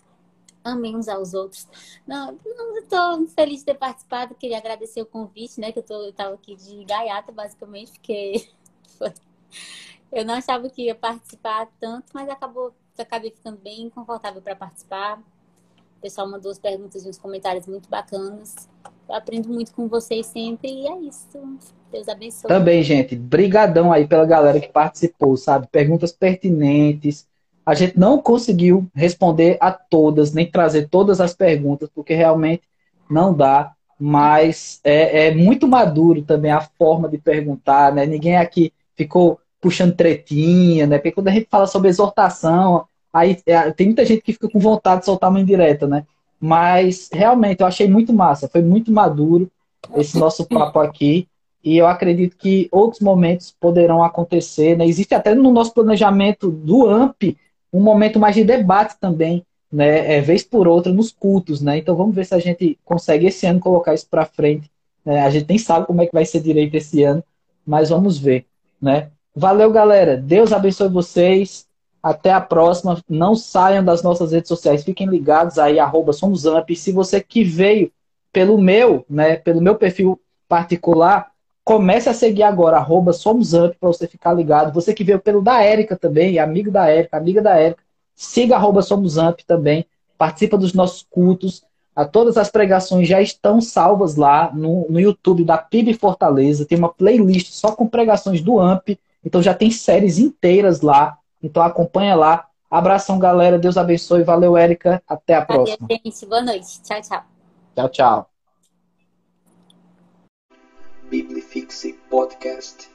amém uns aos outros. Não, não estou feliz de ter participado, queria agradecer o convite, né? Que eu, estava aqui de gaiata, basicamente, porque eu não achava que ia participar tanto, mas acabou, acabei ficando bem confortável para participar. Pessoal mandou as perguntas e uns comentários muito bacanas. Eu aprendo muito com vocês sempre e é isso. Deus abençoe. Também, gente, brigadão aí pela galera que participou, sabe? Perguntas pertinentes. A gente não conseguiu responder a todas, nem trazer todas as perguntas, porque realmente não dá. Mas é, é muito maduro também a forma de perguntar, né? Ninguém aqui ficou puxando tretinha, né? Porque quando a gente fala sobre exortação, aí é, tem muita gente que fica com vontade de soltar uma indireta, né? Mas realmente eu achei muito massa, foi muito maduro esse nosso papo aqui. E eu acredito que outros momentos poderão acontecer. Né? Existe até no nosso planejamento do AMP um momento mais de debate também, né? É, vez por outra, nos cultos. Né? Então vamos ver se a gente consegue esse ano colocar isso para frente. Né? A gente nem sabe como é que vai ser direito esse ano, mas vamos ver. Né? Valeu, galera. Deus abençoe vocês. Até a próxima. Não saiam das nossas redes sociais. Fiquem ligados aí, arroba SomosAmp. Se você que veio pelo meu, né, pelo meu perfil particular, comece a seguir agora, arroba SomosAmp, para você ficar ligado. Você que veio pelo da Érica também, amigo da Érica, amiga da Érica, siga arroba SomosAmp também. Participa dos nossos cultos. A todas as pregações já estão salvas lá no, no YouTube da PIB Fortaleza. Tem uma playlist só com pregações do AMP. Então já tem séries inteiras lá então acompanha lá. Abração, galera. Deus abençoe. Valeu, Érica. Até a próxima. Valeu, gente. Boa noite. Tchau, tchau. Tchau, tchau. Biblifixe Podcast.